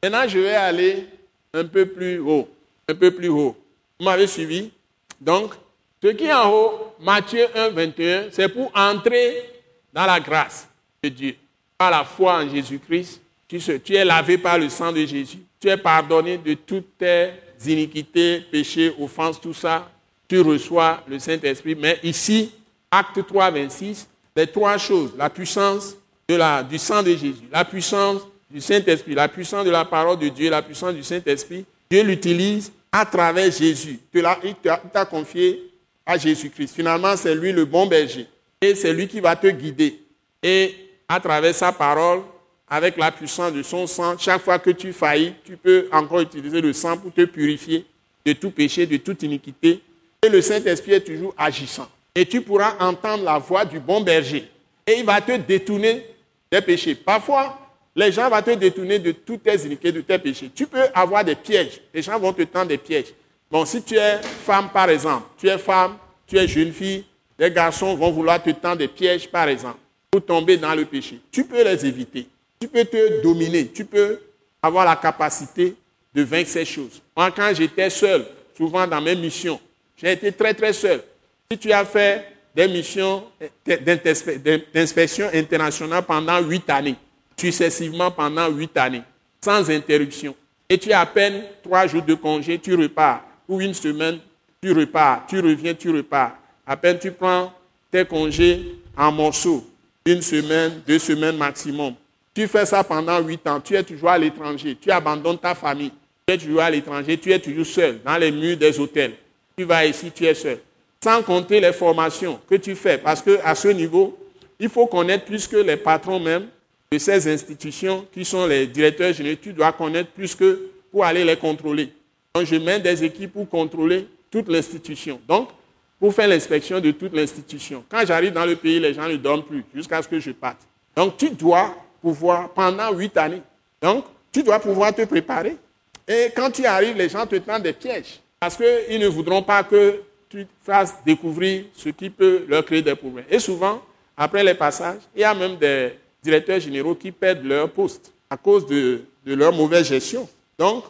Maintenant, je vais aller un peu plus haut. Un peu plus haut. Vous m'avez suivi? Donc, ce qui est en haut, Matthieu 1, 21, c'est pour entrer dans la grâce de Dieu. Par la foi en Jésus-Christ, tu, tu es lavé par le sang de Jésus. Tu es pardonné de toutes tes iniquités, péchés, offenses, tout ça, tu reçois le Saint-Esprit. Mais ici, acte 3, 26, les trois choses, la puissance de la, du sang de Jésus, la puissance du Saint-Esprit, la puissance de la parole de Dieu, la puissance du Saint-Esprit, Dieu l'utilise à travers Jésus. Il t'a confié à Jésus-Christ. Finalement, c'est lui le bon berger. Et c'est lui qui va te guider. Et à travers sa parole, avec la puissance de son sang, chaque fois que tu faillis, tu peux encore utiliser le sang pour te purifier de tout péché, de toute iniquité. Et le Saint-Esprit est toujours agissant. Et tu pourras entendre la voix du bon berger. Et il va te détourner des péchés. Parfois, les gens vont te détourner de toutes tes iniquités, de tes péchés. Tu peux avoir des pièges. Les gens vont te tendre des pièges. Bon, si tu es femme, par exemple, tu es femme, tu es jeune fille, les garçons vont vouloir te tendre des pièges, par exemple, pour tomber dans le péché. Tu peux les éviter. Tu peux te dominer. Tu peux avoir la capacité de vaincre ces choses. Moi, quand j'étais seul, souvent dans mes missions, j'ai été très, très seul. Si tu as fait des missions d'inspection internationale pendant huit années, successivement pendant huit années, sans interruption, et tu as à peine trois jours de congé, tu repars, ou une semaine, tu repars, tu reviens, tu repars. À peine tu prends tes congés en morceaux, une semaine, deux semaines maximum. Tu fais ça pendant huit ans, tu es toujours à l'étranger, tu abandonnes ta famille, tu es toujours à l'étranger, tu es toujours seul dans les murs des hôtels. Tu vas ici, tu es seul. Sans compter les formations que tu fais, parce qu'à ce niveau, il faut connaître plus que les patrons même de ces institutions qui sont les directeurs généraux. Tu dois connaître plus que pour aller les contrôler. Donc, je mets des équipes pour contrôler toute l'institution. Donc, pour faire l'inspection de toute l'institution. Quand j'arrive dans le pays, les gens ne dorment plus jusqu'à ce que je parte. Donc, tu dois pouvoir, pendant huit années, donc, tu dois pouvoir te préparer. Et quand tu arrives, les gens te tendent des pièges. Parce qu'ils ne voudront pas que tu fasses découvrir ce qui peut leur créer des problèmes. Et souvent, après les passages, il y a même des directeurs généraux qui perdent leur poste à cause de, leur mauvaise gestion. Donc,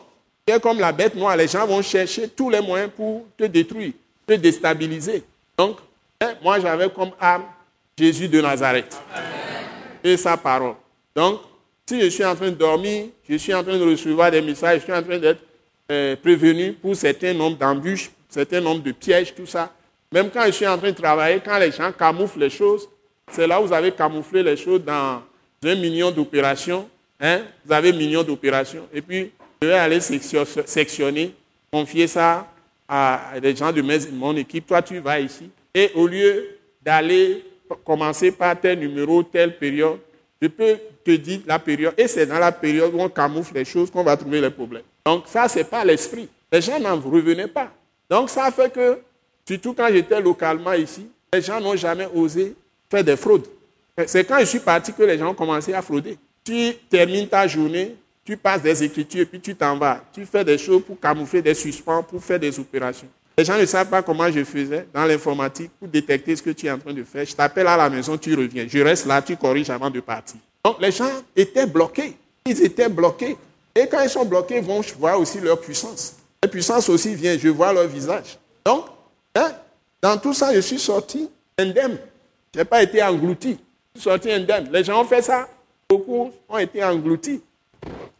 comme la bête noire, les gens vont chercher tous les moyens pour te détruire, te déstabiliser. Donc, hein, moi j'avais comme âme Jésus de Nazareth et sa parole. Donc, si je suis en train de dormir, je suis en train de recevoir des messages, je suis en train d'être euh, prévenu pour certains nombres d'embûches, certains nombres de pièges, tout ça. Même quand je suis en train de travailler, quand les gens camouflent les choses, c'est là où vous avez camouflé les choses dans un million d'opérations. Hein? Vous avez un million d'opérations. Et puis, je vais aller sectionner, confier ça à des gens de mon équipe. Toi, tu vas ici. Et au lieu d'aller commencer par tel numéro, telle période, je peux te dire la période. Et c'est dans la période où on camoufle les choses qu'on va trouver les problèmes. Donc ça, ce n'est pas l'esprit. Les gens n'en revenaient pas. Donc ça fait que, surtout quand j'étais localement ici, les gens n'ont jamais osé faire des fraudes. C'est quand je suis parti que les gens ont commencé à frauder. Tu termines ta journée, tu passes des écritures et puis tu t'en vas. Tu fais des choses pour camoufler des suspens, pour faire des opérations. Les gens ne savent pas comment je faisais dans l'informatique pour détecter ce que tu es en train de faire. Je t'appelle à la maison, tu reviens. Je reste là, tu corriges avant de partir. Donc les gens étaient bloqués. Ils étaient bloqués. Et quand ils sont bloqués, ils vont voir aussi leur puissance. La puissance aussi vient, je vois leur visage. Donc, hein, dans tout ça, je suis sorti indemne. Je n'ai pas été englouti. Je suis sorti indemne. Les gens ont fait ça. Beaucoup ont été engloutis.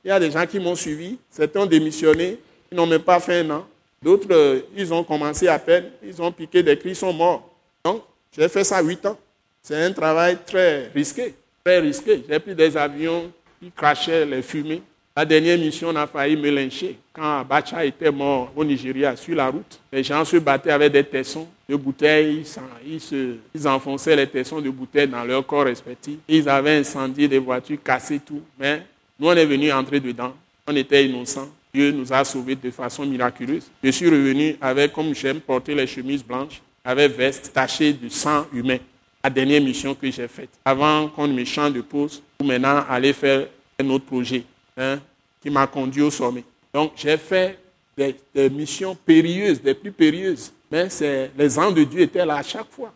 Il y a des gens qui m'ont suivi, certains ont démissionné, ils n'ont même pas fait un an. D'autres, euh, ils ont commencé à peine, ils ont piqué des cris, ils sont morts. Donc, j'ai fait ça huit ans. C'est un travail très risqué, très risqué. J'ai pris des avions qui crachaient les fumées. La dernière mission, on a failli me lyncher. Quand Abacha était mort au Nigeria, sur la route, les gens se battaient avec des tessons de bouteilles. Ils, se, ils enfonçaient les tessons de bouteilles dans leur corps respectifs. Ils avaient incendié des voitures, cassé tout. Mais nous, on est venu entrer dedans. On était innocents. Dieu nous a sauvés de façon miraculeuse. Je suis revenu avec, comme j'aime porter les chemises blanches, avec veste tachée de sang humain. La dernière mission que j'ai faite. Avant qu'on me change de pause, pour maintenant aller faire un autre projet hein, qui m'a conduit au sommet. Donc j'ai fait des, missions périlleuses, des plus périlleuses. Mais les anges de Dieu étaient là à chaque fois.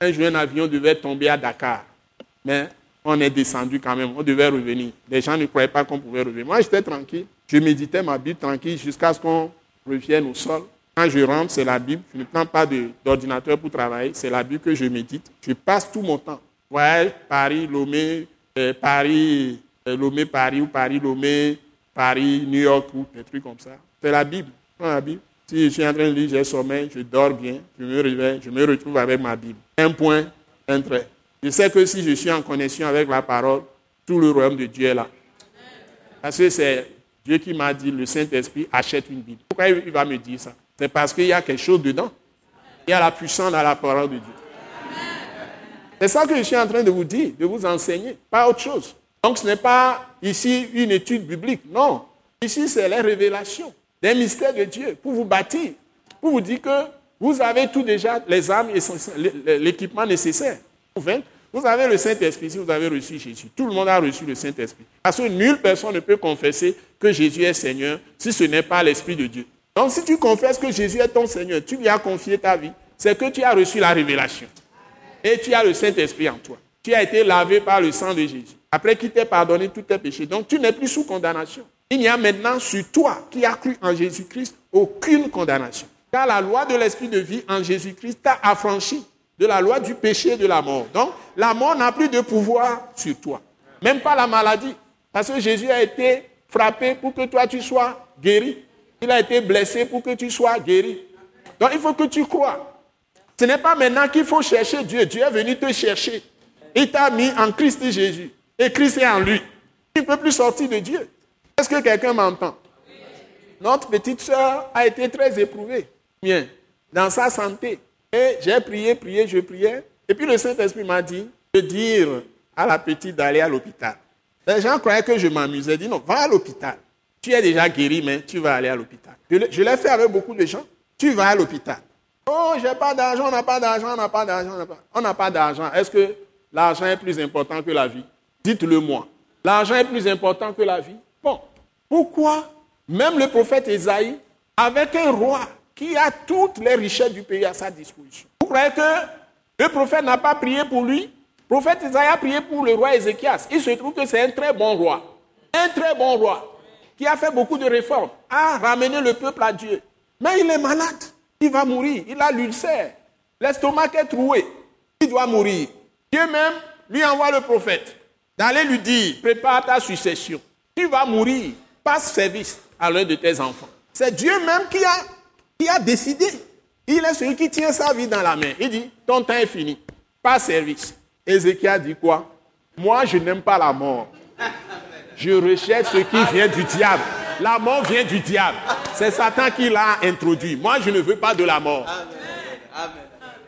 Un jour, un avion devait tomber à Dakar. Mais on est descendu quand même, on devait revenir. Les gens ne croyaient pas qu'on pouvait revenir. Moi, j'étais tranquille. Je méditais ma Bible tranquille jusqu'à ce qu'on revienne au sol. Quand je rentre, c'est la Bible. Je ne prends pas d'ordinateur pour travailler. C'est la Bible que je médite. Je passe tout mon temps. Voyage, Paris, Lomé, euh, Paris, euh, Lomé, Paris, ou Paris, Lomé, Paris, New York, ou des trucs comme ça. C'est la Bible. la Bible. Si je suis en train de lire, j'ai sommeil, je dors bien, je me réveille, je me retrouve avec ma Bible. Un point, un trait. Je sais que si je suis en connexion avec la parole, tout le royaume de Dieu est là. Parce que c'est Dieu qui m'a dit, le Saint-Esprit achète une Bible. Pourquoi il va me dire ça? C'est parce qu'il y a quelque chose dedans. Il y a la puissance dans la parole de Dieu. C'est ça que je suis en train de vous dire, de vous enseigner, pas autre chose. Donc ce n'est pas ici une étude biblique, non. Ici c'est les révélations des mystères de Dieu pour vous bâtir, pour vous dire que vous avez tout déjà, les âmes, l'équipement nécessaire. Vous avez le Saint-Esprit si vous avez reçu Jésus. Tout le monde a reçu le Saint-Esprit. Parce que nulle personne ne peut confesser que Jésus est Seigneur si ce n'est pas l'Esprit de Dieu. Donc si tu confesses que Jésus est ton Seigneur, tu lui as confié ta vie, c'est que tu as reçu la révélation. Et tu as le Saint-Esprit en toi. Tu as été lavé par le sang de Jésus. Après qu'il t'ait pardonné tous tes péchés. Donc tu n'es plus sous condamnation. Il n'y a maintenant sur toi qui as cru en Jésus-Christ aucune condamnation. Car la loi de l'Esprit de vie en Jésus-Christ t'a affranchi de la loi du péché et de la mort. Donc la mort n'a plus de pouvoir sur toi. Même pas la maladie. Parce que Jésus a été frappé pour que toi tu sois guéri. Il a été blessé pour que tu sois guéri. Donc il faut que tu crois. Ce n'est pas maintenant qu'il faut chercher Dieu. Dieu est venu te chercher. Il t'a mis en Christ Jésus. Et Christ est en lui. Il ne peut plus sortir de Dieu. Est-ce que quelqu'un m'entend? Notre petite soeur a été très éprouvée. Bien, dans sa santé. Et j'ai prié, prié, je priais. Et puis le Saint-Esprit m'a dit de dire à la petite d'aller à l'hôpital. Les gens croyaient que je m'amusais. Dit non, va à l'hôpital. Tu es déjà guéri, mais tu vas aller à l'hôpital. Je l'ai fait avec beaucoup de gens. Tu vas à l'hôpital. Oh, j'ai pas d'argent, on pas d'argent, on n'a pas d'argent. On n'a pas d'argent. Est-ce que l'argent est plus important que la vie? Dites-le moi. L'argent est plus important que la vie? Bon, pourquoi même le prophète Esaïe, avec un roi? Qui a toutes les richesses du pays à sa disposition, vous croyez que le prophète n'a pas prié pour lui? Le prophète Esaïe a prié pour le roi Ézéchias. Il se trouve que c'est un très bon roi. Un très bon roi qui a fait beaucoup de réformes, a ramené le peuple à Dieu. Mais il est malade. Il va mourir. Il a l'ulcère. L'estomac est troué. Il doit mourir. Dieu même lui envoie le prophète d'aller lui dire, prépare ta succession. Tu vas mourir. Passe service à l'un de tes enfants. C'est Dieu même qui a, qui a décidé. Il est celui qui tient sa vie dans la main. Il dit, ton temps est fini. Passe service. Ézéchiel dit quoi? Moi, je n'aime pas la mort. Je recherche ce qui vient du diable. La mort vient du diable. C'est Satan qui l'a introduit. Moi, je ne veux pas de la mort.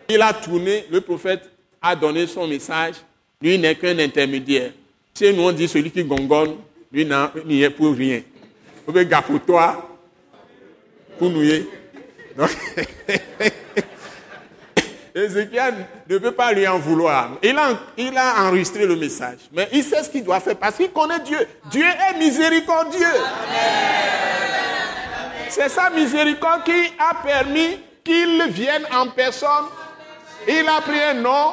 Il a tourné, le prophète a donné son message. Lui n'est qu'un intermédiaire. Chez nous, on dit celui qui gongonne, lui n'y est pour rien. Vous pouvez pour toi, pour nous. Ézéchiel ne peut pas lui en vouloir. Il a, il a enregistré le message. Mais il sait ce qu'il doit faire parce qu'il connaît Dieu. Dieu est miséricordieux. C'est sa miséricorde qui a permis qu'il vienne en personne. Il a pris un nom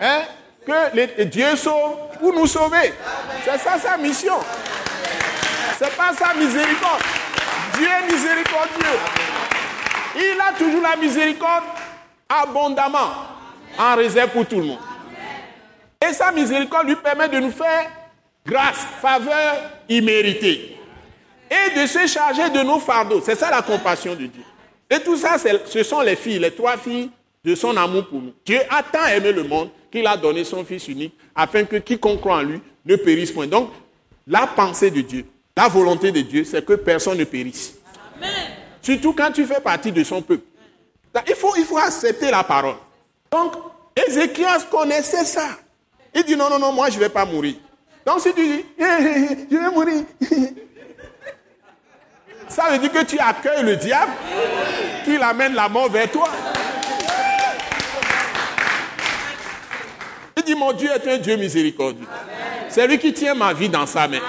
hein, que Dieu sauve pour nous sauver. C'est ça sa mission. C'est pas sa miséricorde. Dieu est miséricordieux. Il a toujours la miséricorde abondamment en réserve pour tout le monde. Et sa miséricorde lui permet de nous faire grâce, faveur imméritée. Et de se charger de nos fardeaux. C'est ça la compassion de Dieu. Et tout ça, ce sont les filles, les trois filles de son amour pour nous. Dieu a tant aimé le monde qu'il a donné son Fils unique afin que quiconque croit en lui ne périsse point. Donc, la pensée de Dieu, la volonté de Dieu, c'est que personne ne périsse. Surtout quand tu fais partie de son peuple. Il faut, il faut accepter la parole. Donc, Ézéchias connaissait ça. Il dit non, non, non, moi je ne vais pas mourir. Donc si tu dis, je vais mourir, ça veut dire que tu accueilles le diable qu'il amène la mort vers toi. Il dit, mon Dieu est un Dieu miséricordieux. C'est lui qui tient ma vie dans sa main.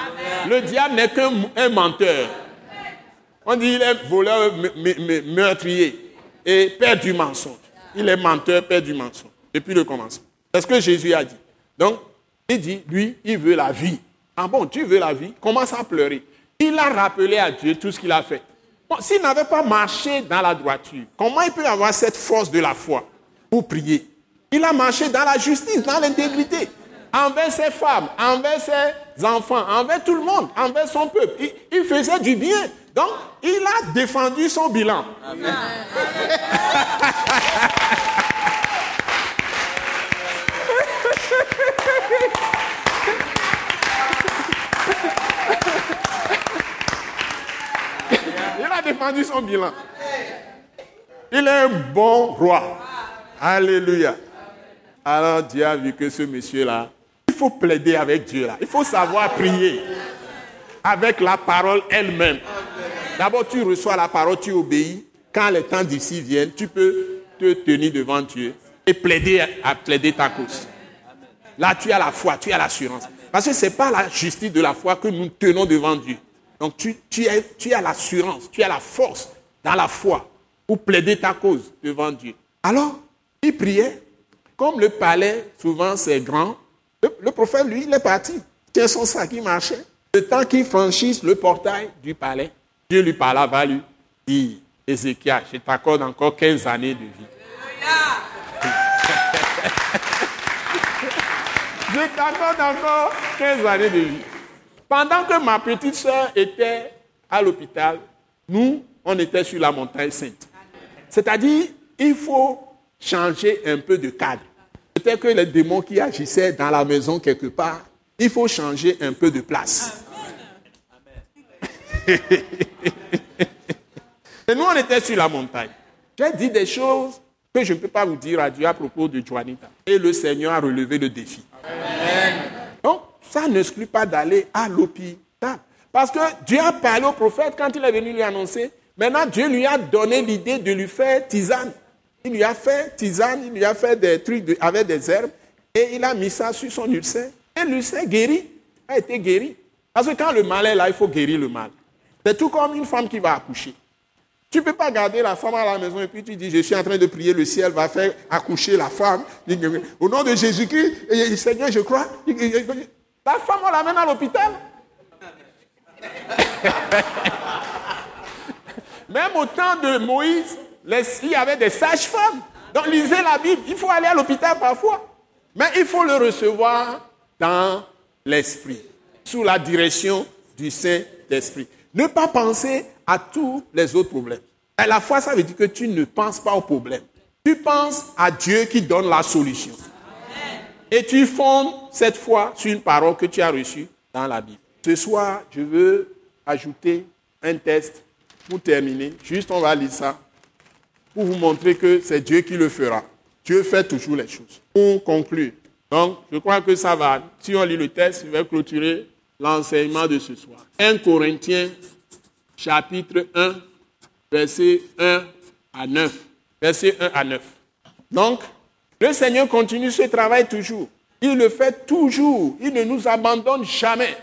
Le diable n'est qu'un menteur. On dit, il est voleur, meurtrier et père du mensonge. Il est menteur, père du mensonge, depuis le commencement. C'est ce que Jésus a dit. Donc, il dit, lui, il veut la vie. Ah bon, tu veux la vie? Commence à pleurer. Il a rappelé à Dieu tout ce qu'il a fait. S'il n'avait pas marché dans la droiture, comment il peut avoir cette force de la foi pour prier? Il a marché dans la justice, dans l'intégrité, envers ses femmes, envers ses enfants, envers tout le monde, envers son peuple. il faisait du bien. Donc, il a défendu son bilan. Amen. défendu son bilan. Il est un bon roi. Alléluia. Alors Dieu a vu que ce monsieur-là, il faut plaider avec Dieu là. Il faut savoir prier avec la parole elle-même. D'abord, tu reçois la parole, tu obéis. Quand les temps d'ici viennent, tu peux te tenir devant Dieu et plaider à plaider ta cause. Là, tu as la foi, tu as l'assurance. Parce que ce n'est pas la justice de la foi que nous tenons devant Dieu. Donc tu, tu, tu as l'assurance, tu as la force dans la foi pour plaider ta cause devant Dieu. Alors, il priait. Comme le palais, souvent c'est grand, le, prophète, lui, il est parti. Tient son sac, il marchait. Le temps qu'il franchisse le portail du palais, Dieu lui parla, va lui dire, Ézéchiel, je t'accorde encore 15 années de vie. je t'accorde encore 15 années de vie. Pendant que ma petite soeur était à l'hôpital, nous, on était sur la montagne sainte. C'est-à-dire, il faut changer un peu de cadre. Peut-être que les démons qui agissaient dans la maison quelque part, il faut changer un peu de place. Et nous, on était sur la montagne. J'ai dit des choses que je ne peux pas vous dire à Dieu à propos de Juanita. Et le Seigneur a relevé le défi. Donc, ça n'exclut pas d'aller à l'hôpital. Parce que Dieu a parlé au prophète quand il est venu lui annoncer. Maintenant, Dieu lui a donné l'idée de lui faire tisane. Il lui a fait tisane, il lui a fait des trucs avec des herbes et il a mis ça sur son ulcère. Et l'ulcère guéri, a été guéri. Parce que quand le mal est là, il faut guérir le mal. C'est tout comme une femme qui va accoucher. Tu ne peux pas garder la femme à la maison et puis tu dis, je suis en train de prier, le ciel va faire accoucher la femme. Au nom de Jésus-Christ, Seigneur, je crois. La femme, on l'amène à l'hôpital. Même au temps de Moïse, il y avait des sages-femmes. Donc lisez la Bible, il faut aller à l'hôpital parfois. Mais il faut le recevoir dans l'esprit, sous la direction du Saint-Esprit. Ne pas penser à tous les autres problèmes. La foi, ça veut dire que tu ne penses pas au problème. Tu penses à Dieu qui donne la solution. Et tu fondes cette foi sur une parole que tu as reçue dans la Bible. Ce soir, je veux ajouter un test pour terminer. Juste, on va lire ça pour vous montrer que c'est Dieu qui le fera. Dieu fait toujours les choses. Pour conclure, donc, je crois que ça va. Si on lit le texte, je vais clôturer l'enseignement de ce soir. 1 Corinthiens, chapitre 1, verset 1 à 9. Verset 1 à 9. Donc, le Seigneur continue ce travail toujours. Il le fait toujours. Il ne nous abandonne jamais.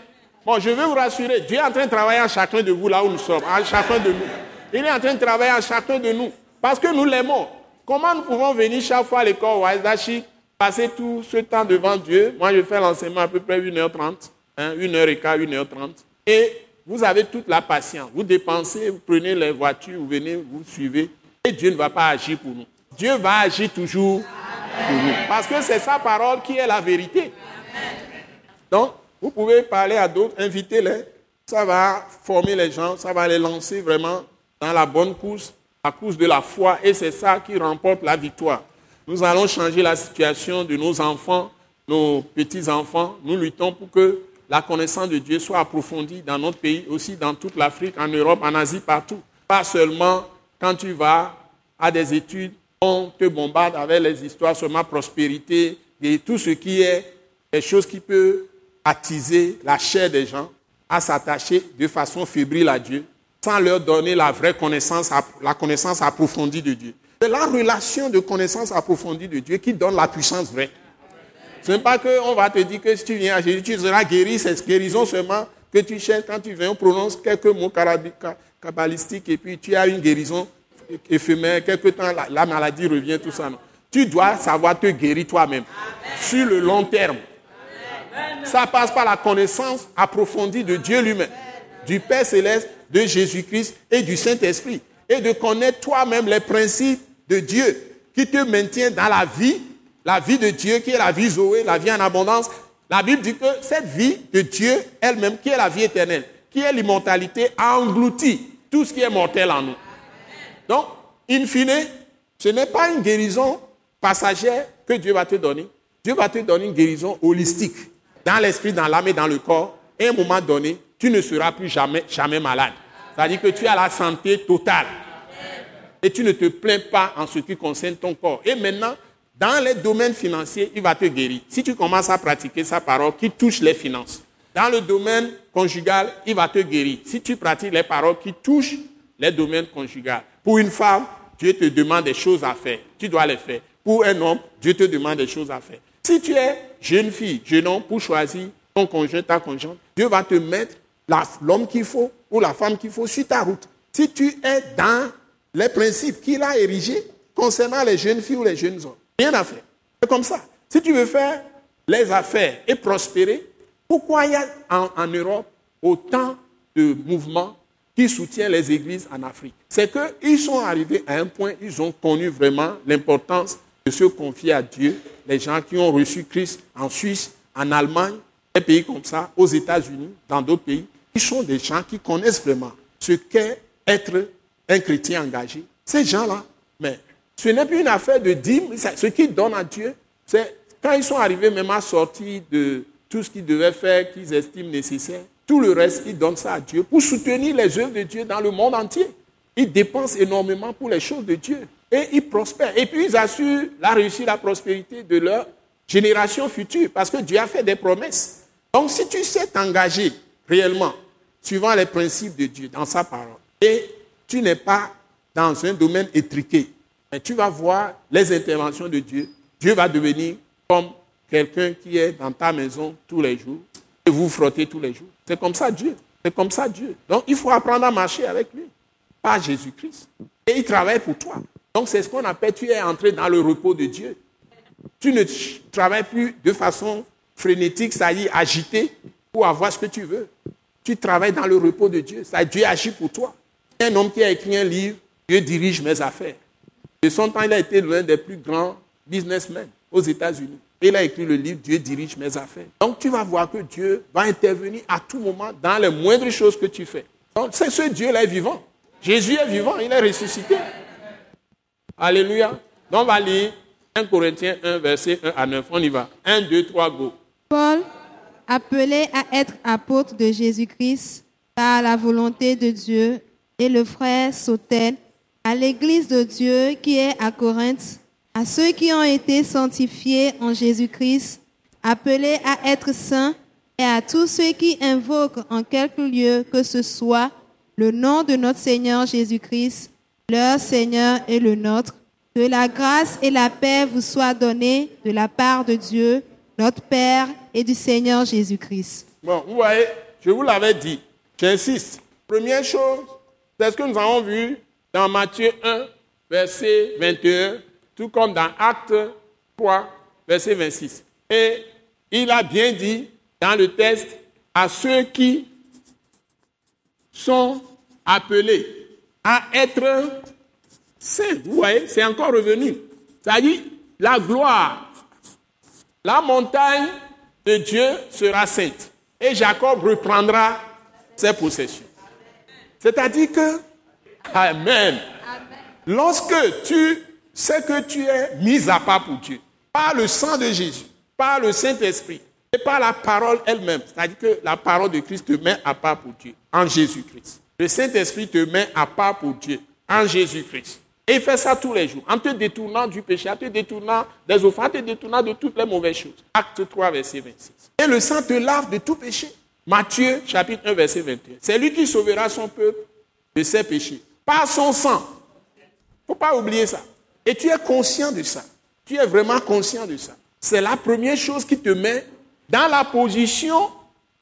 Bon, je veux vous rassurer, Dieu est en train de travailler à chacun de vous là où nous sommes, à chacun de nous. Il est en train de travailler à chacun de nous. Parce que nous l'aimons. Comment nous pouvons venir chaque fois à l'école Waisashi, passer tout ce temps devant Dieu? Moi, je fais l'enseignement à peu près 1h30, hein, 1h15, 1h30. Et vous avez toute la patience. Vous dépensez, vous prenez les voitures, vous venez, vous suivez. Et Dieu ne va pas agir pour nous. Dieu va agir toujours pour nous. Parce que c'est sa parole qui est la vérité. Donc, vous pouvez parler à d'autres, invitez-les. Ça va former les gens, ça va les lancer vraiment dans la bonne course à cause de la foi et c'est ça qui remporte la victoire. Nous allons changer la situation de nos enfants, nos petits-enfants. Nous luttons pour que la connaissance de Dieu soit approfondie dans notre pays, aussi dans toute l'Afrique, en Europe, en Asie, partout. Pas seulement quand tu vas à des études, on te bombarde avec les histoires sur ma prospérité et tout ce qui est des choses qui peuvent attiser la chair des gens à s'attacher de façon fébrile à Dieu sans leur donner la vraie connaissance, la connaissance approfondie de Dieu. C'est la relation de connaissance approfondie de Dieu qui donne la puissance vraie. Ce n'est pas qu'on va te dire que si tu viens à Jésus, tu seras guéri, c'est guérison seulement que tu cherches quand tu viens, on prononce quelques mots kabbalistiques et puis tu as une guérison éphémère, quelque temps la, maladie revient, tout ça. Tu dois savoir te guérir toi-même sur le long terme. Ça passe par la connaissance approfondie de Dieu lui-même, du Père céleste de Jésus-Christ et du Saint-Esprit. Et de connaître toi-même les principes de Dieu qui te maintient dans la vie, la vie de Dieu qui est la vie Zoé, la vie en abondance. La Bible dit que cette vie de Dieu elle-même, qui est la vie éternelle, qui est l'immortalité, a englouti tout ce qui est mortel en nous. Donc, in fine, ce n'est pas une guérison passagère que Dieu va te donner. Dieu va te donner une guérison holistique, dans l'esprit, dans l'âme et dans le corps. Et à un moment donné, tu ne seras plus jamais, jamais malade. C'est-à-dire que tu as la santé totale. Et tu ne te plains pas en ce qui concerne ton corps. Et maintenant, dans les domaines financiers, il va te guérir. Si tu commences à pratiquer sa parole qui touche les finances. Dans le domaine conjugal, il va te guérir. Si tu pratiques les paroles qui touchent les domaines conjugaux. Pour une femme, Dieu te demande des choses à faire. Tu dois les faire. Pour un homme, Dieu te demande des choses à faire. Si tu es jeune fille, jeune homme, pour choisir ton conjoint, ta conjointe, Dieu va te mettre l'homme qu'il faut ou la femme qu'il faut sur ta route. Si tu es dans les principes qu'il a érigés concernant les jeunes filles ou les jeunes hommes, rien à faire. C'est comme ça. Si tu veux faire les affaires et prospérer, pourquoi il y a en, Europe autant de mouvements qui soutiennent les églises en Afrique? C'est qu'ils sont arrivés à un point, ils ont connu vraiment l'importance de se confier à Dieu. Les gens qui ont reçu Christ en Suisse, en Allemagne, des pays comme ça, aux États-Unis, dans d'autres pays, ils sont des gens qui connaissent vraiment ce qu'est être un chrétien engagé. Ces gens-là, mais ce n'est plus une affaire de dîme, ce qu'ils donnent à Dieu, c'est quand ils sont arrivés même à sortir de tout ce qu'ils devaient faire, qu'ils estiment nécessaire, tout le reste, ils donnent ça à Dieu pour soutenir les œuvres de Dieu dans le monde entier. Ils dépensent énormément pour les choses de Dieu et ils prospèrent. Et puis ils assurent la réussite, la prospérité de leur génération future parce que Dieu a fait des promesses. Donc si tu sais t'engager réellement suivant les principes de Dieu dans sa parole et tu n'es pas dans un domaine étriqué, mais tu vas voir les interventions de Dieu. Dieu va devenir comme quelqu'un qui est dans ta maison tous les jours et vous frottez tous les jours. C'est comme ça Dieu. C'est comme ça Dieu. Donc il faut apprendre à marcher avec lui, pas Jésus-Christ. Et il travaille pour toi. Donc c'est ce qu'on appelle, tu es entré dans le repos de Dieu. Tu ne travailles plus de façon frénétique, ça y est, agité, pour avoir ce que tu veux. Tu travailles dans le repos de Dieu. Ça, Dieu agit pour toi. Un homme qui a écrit un livre, Dieu dirige mes affaires. De son temps, il a été l'un des plus grands businessmen aux États-Unis. Il a écrit le livre Dieu dirige mes affaires. Donc tu vas voir que Dieu va intervenir à tout moment dans les moindres choses que tu fais. Donc c'est ce Dieu-là est vivant. Jésus est vivant, il est ressuscité. Alléluia. Donc on va lire 1 Corinthiens 1, verset 1 à 9. On y va. 1, 2, 3, go. Paul, appelé à être apôtre de Jésus-Christ par la volonté de Dieu, et le frère Sautel, à l'église de Dieu qui est à Corinthe, à ceux qui ont été sanctifiés en Jésus-Christ, appelés à être saints, et à tous ceux qui invoquent en quelque lieu que ce soit le nom de notre Seigneur Jésus-Christ, leur Seigneur et le nôtre, que la grâce et la paix vous soient données de la part de Dieu, notre Père et du Seigneur Jésus-Christ. Bon, vous voyez, je vous l'avais dit, j'insiste. Première chose, c'est ce que nous avons vu dans Matthieu 1, verset 21 tout comme dans Acte 3, verset 26. Et il a bien dit dans le texte à ceux qui sont appelés à être saints. Vous voyez, c'est encore revenu. C'est-à-dire, la gloire, la montagne de Dieu sera sainte. Et Jacob reprendra ses possessions. C'est-à-dire que, Amen. Lorsque tu c'est que tu es mis à part pour Dieu. Par le sang de Jésus, par le Saint-Esprit et par la parole elle-même. C'est-à-dire que la parole de Christ te met à part pour Dieu, en Jésus-Christ. Le Saint-Esprit te met à part pour Dieu, en Jésus-Christ. Et il fait ça tous les jours, en te détournant du péché, en te détournant des offrandes, en te détournant de toutes les mauvaises choses. Acte 3, verset 26. Et le sang te lave de tout péché. Matthieu, chapitre 1, verset 21. C'est lui qui sauvera son peuple de ses péchés. Par son sang. Il ne faut pas oublier ça. Et tu es conscient de ça. Tu es vraiment conscient de ça. C'est la première chose qui te met dans la position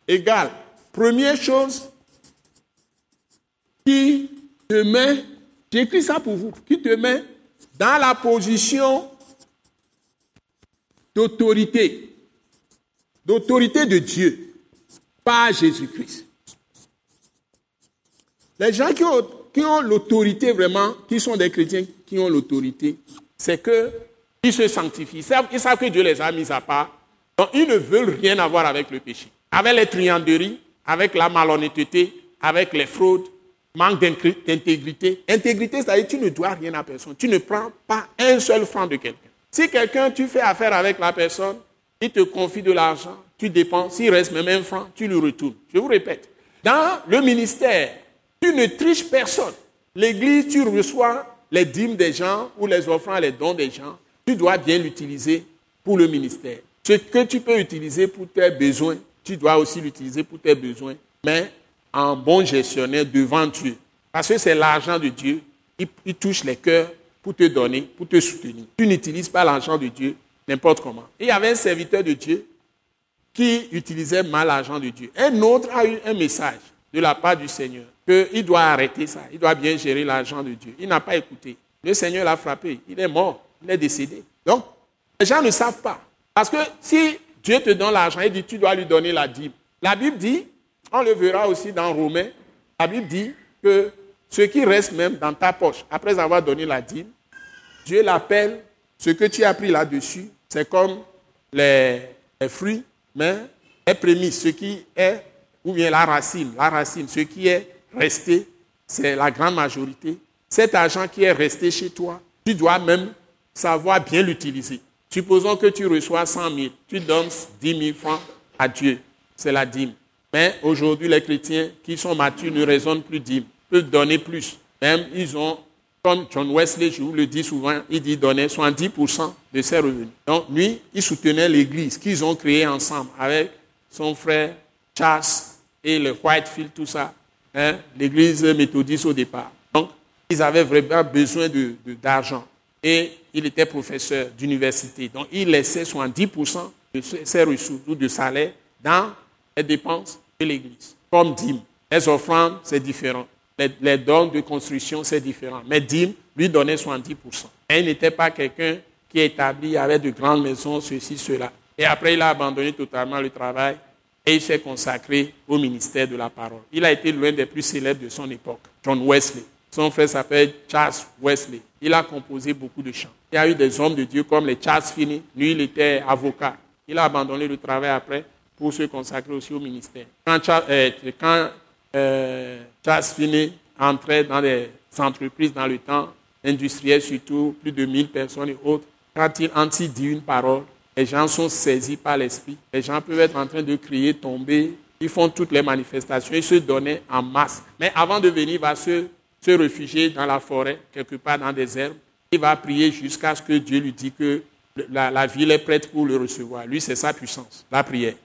égale. Première chose qui te met, j'écris ça pour vous, qui te met dans la position d'autorité, d'autorité de Dieu, par Jésus-Christ. Les gens qui ont qui ont l'autorité vraiment, qui sont des chrétiens qui ont l'autorité, c'est qu'ils se sanctifient. Ils savent, ils savent, que Dieu les a mis à part. Donc, ils ne veulent rien avoir avec le péché. Avec les trianderies, avec la malhonnêteté, avec les fraudes, manque d'intégrité. Intégrité, c'est-à-dire que tu ne dois rien à personne. Tu ne prends pas un seul franc de quelqu'un. Si quelqu'un, tu fais affaire avec la personne, il te confie de l'argent, tu dépenses, s'il reste même un franc, tu lui retournes. Je vous répète, dans le ministère, tu ne triches personne. L'église, tu reçois les dîmes des gens ou les offrandes, les dons des gens. Tu dois bien l'utiliser pour le ministère. Ce que tu peux utiliser pour tes besoins, tu dois aussi l'utiliser pour tes besoins, mais en bon gestionnaire devant Dieu. Parce que c'est l'argent de Dieu. Il, touche les cœurs pour te donner, pour te soutenir. Tu n'utilises pas l'argent de Dieu n'importe comment. il y avait un serviteur de Dieu qui utilisait mal l'argent de Dieu. Un autre a eu un message de la part du Seigneur qu'il doit arrêter ça, il doit bien gérer l'argent de Dieu. Il n'a pas écouté. Le Seigneur l'a frappé, il est mort, il est décédé. Donc, les gens ne savent pas. Parce que si Dieu te donne l'argent, il dit tu dois lui donner la dîme. La Bible dit, on le verra aussi dans Romains, la Bible dit que ce qui reste même dans ta poche, après avoir donné la dîme, Dieu l'appelle, ce que tu as pris là-dessus, c'est comme les, fruits, mais les prémices, ce qui est, ou bien la racine, la racine, ce qui est resté, c'est la grande majorité. Cet argent qui est resté chez toi, tu dois même savoir bien l'utiliser. Supposons que tu reçois 100 000, tu donnes 10 000 francs à Dieu, c'est la dîme. Mais aujourd'hui, les chrétiens qui sont matures ne raisonnent plus dîme, peuvent donner plus. Même ils ont, comme John Wesley, je vous le dis souvent, il dit donner 70% de ses revenus. Donc lui, il soutenait l'église qu'ils ont créée ensemble avec son frère Charles et le Whitefield, tout ça, hein, l'église méthodiste au départ. Donc, ils avaient vraiment besoin d'argent. Et il était professeur d'université. Donc, il laissait 70% de ses ressources ou de salaire dans les dépenses de l'Église, comme dîme. Les offrandes, c'est différent. Les, dons de construction, c'est différent. Mais dîme, lui donnait 70%. Et il n'était pas quelqu'un qui est établi avec de grandes maisons, ceci, cela. Et après, il a abandonné totalement le travail et il s'est consacré au ministère de la parole. Il a été l'un des plus célèbres de son époque, John Wesley. Son frère s'appelle Charles Wesley. Il a composé beaucoup de chants. Il y a eu des hommes de Dieu comme les Charles Finney. Lui, il était avocat. Il a abandonné le travail après pour se consacrer aussi au ministère. Quand Charles, euh, euh, Finney entrait dans les entreprises dans le temps industriel, surtout plus de 1000 personnes et autres, quand il, en dit une parole, les gens sont saisis par l'esprit. Les gens peuvent être en train de crier, tomber. Ils font toutes les manifestations. Ils se donnaient en masse. Mais avant de venir, il va se, se réfugier dans la forêt, quelque part dans des herbes. Il va prier jusqu'à ce que Dieu lui dise que la, ville est prête pour le recevoir. Lui, c'est sa puissance, la prière,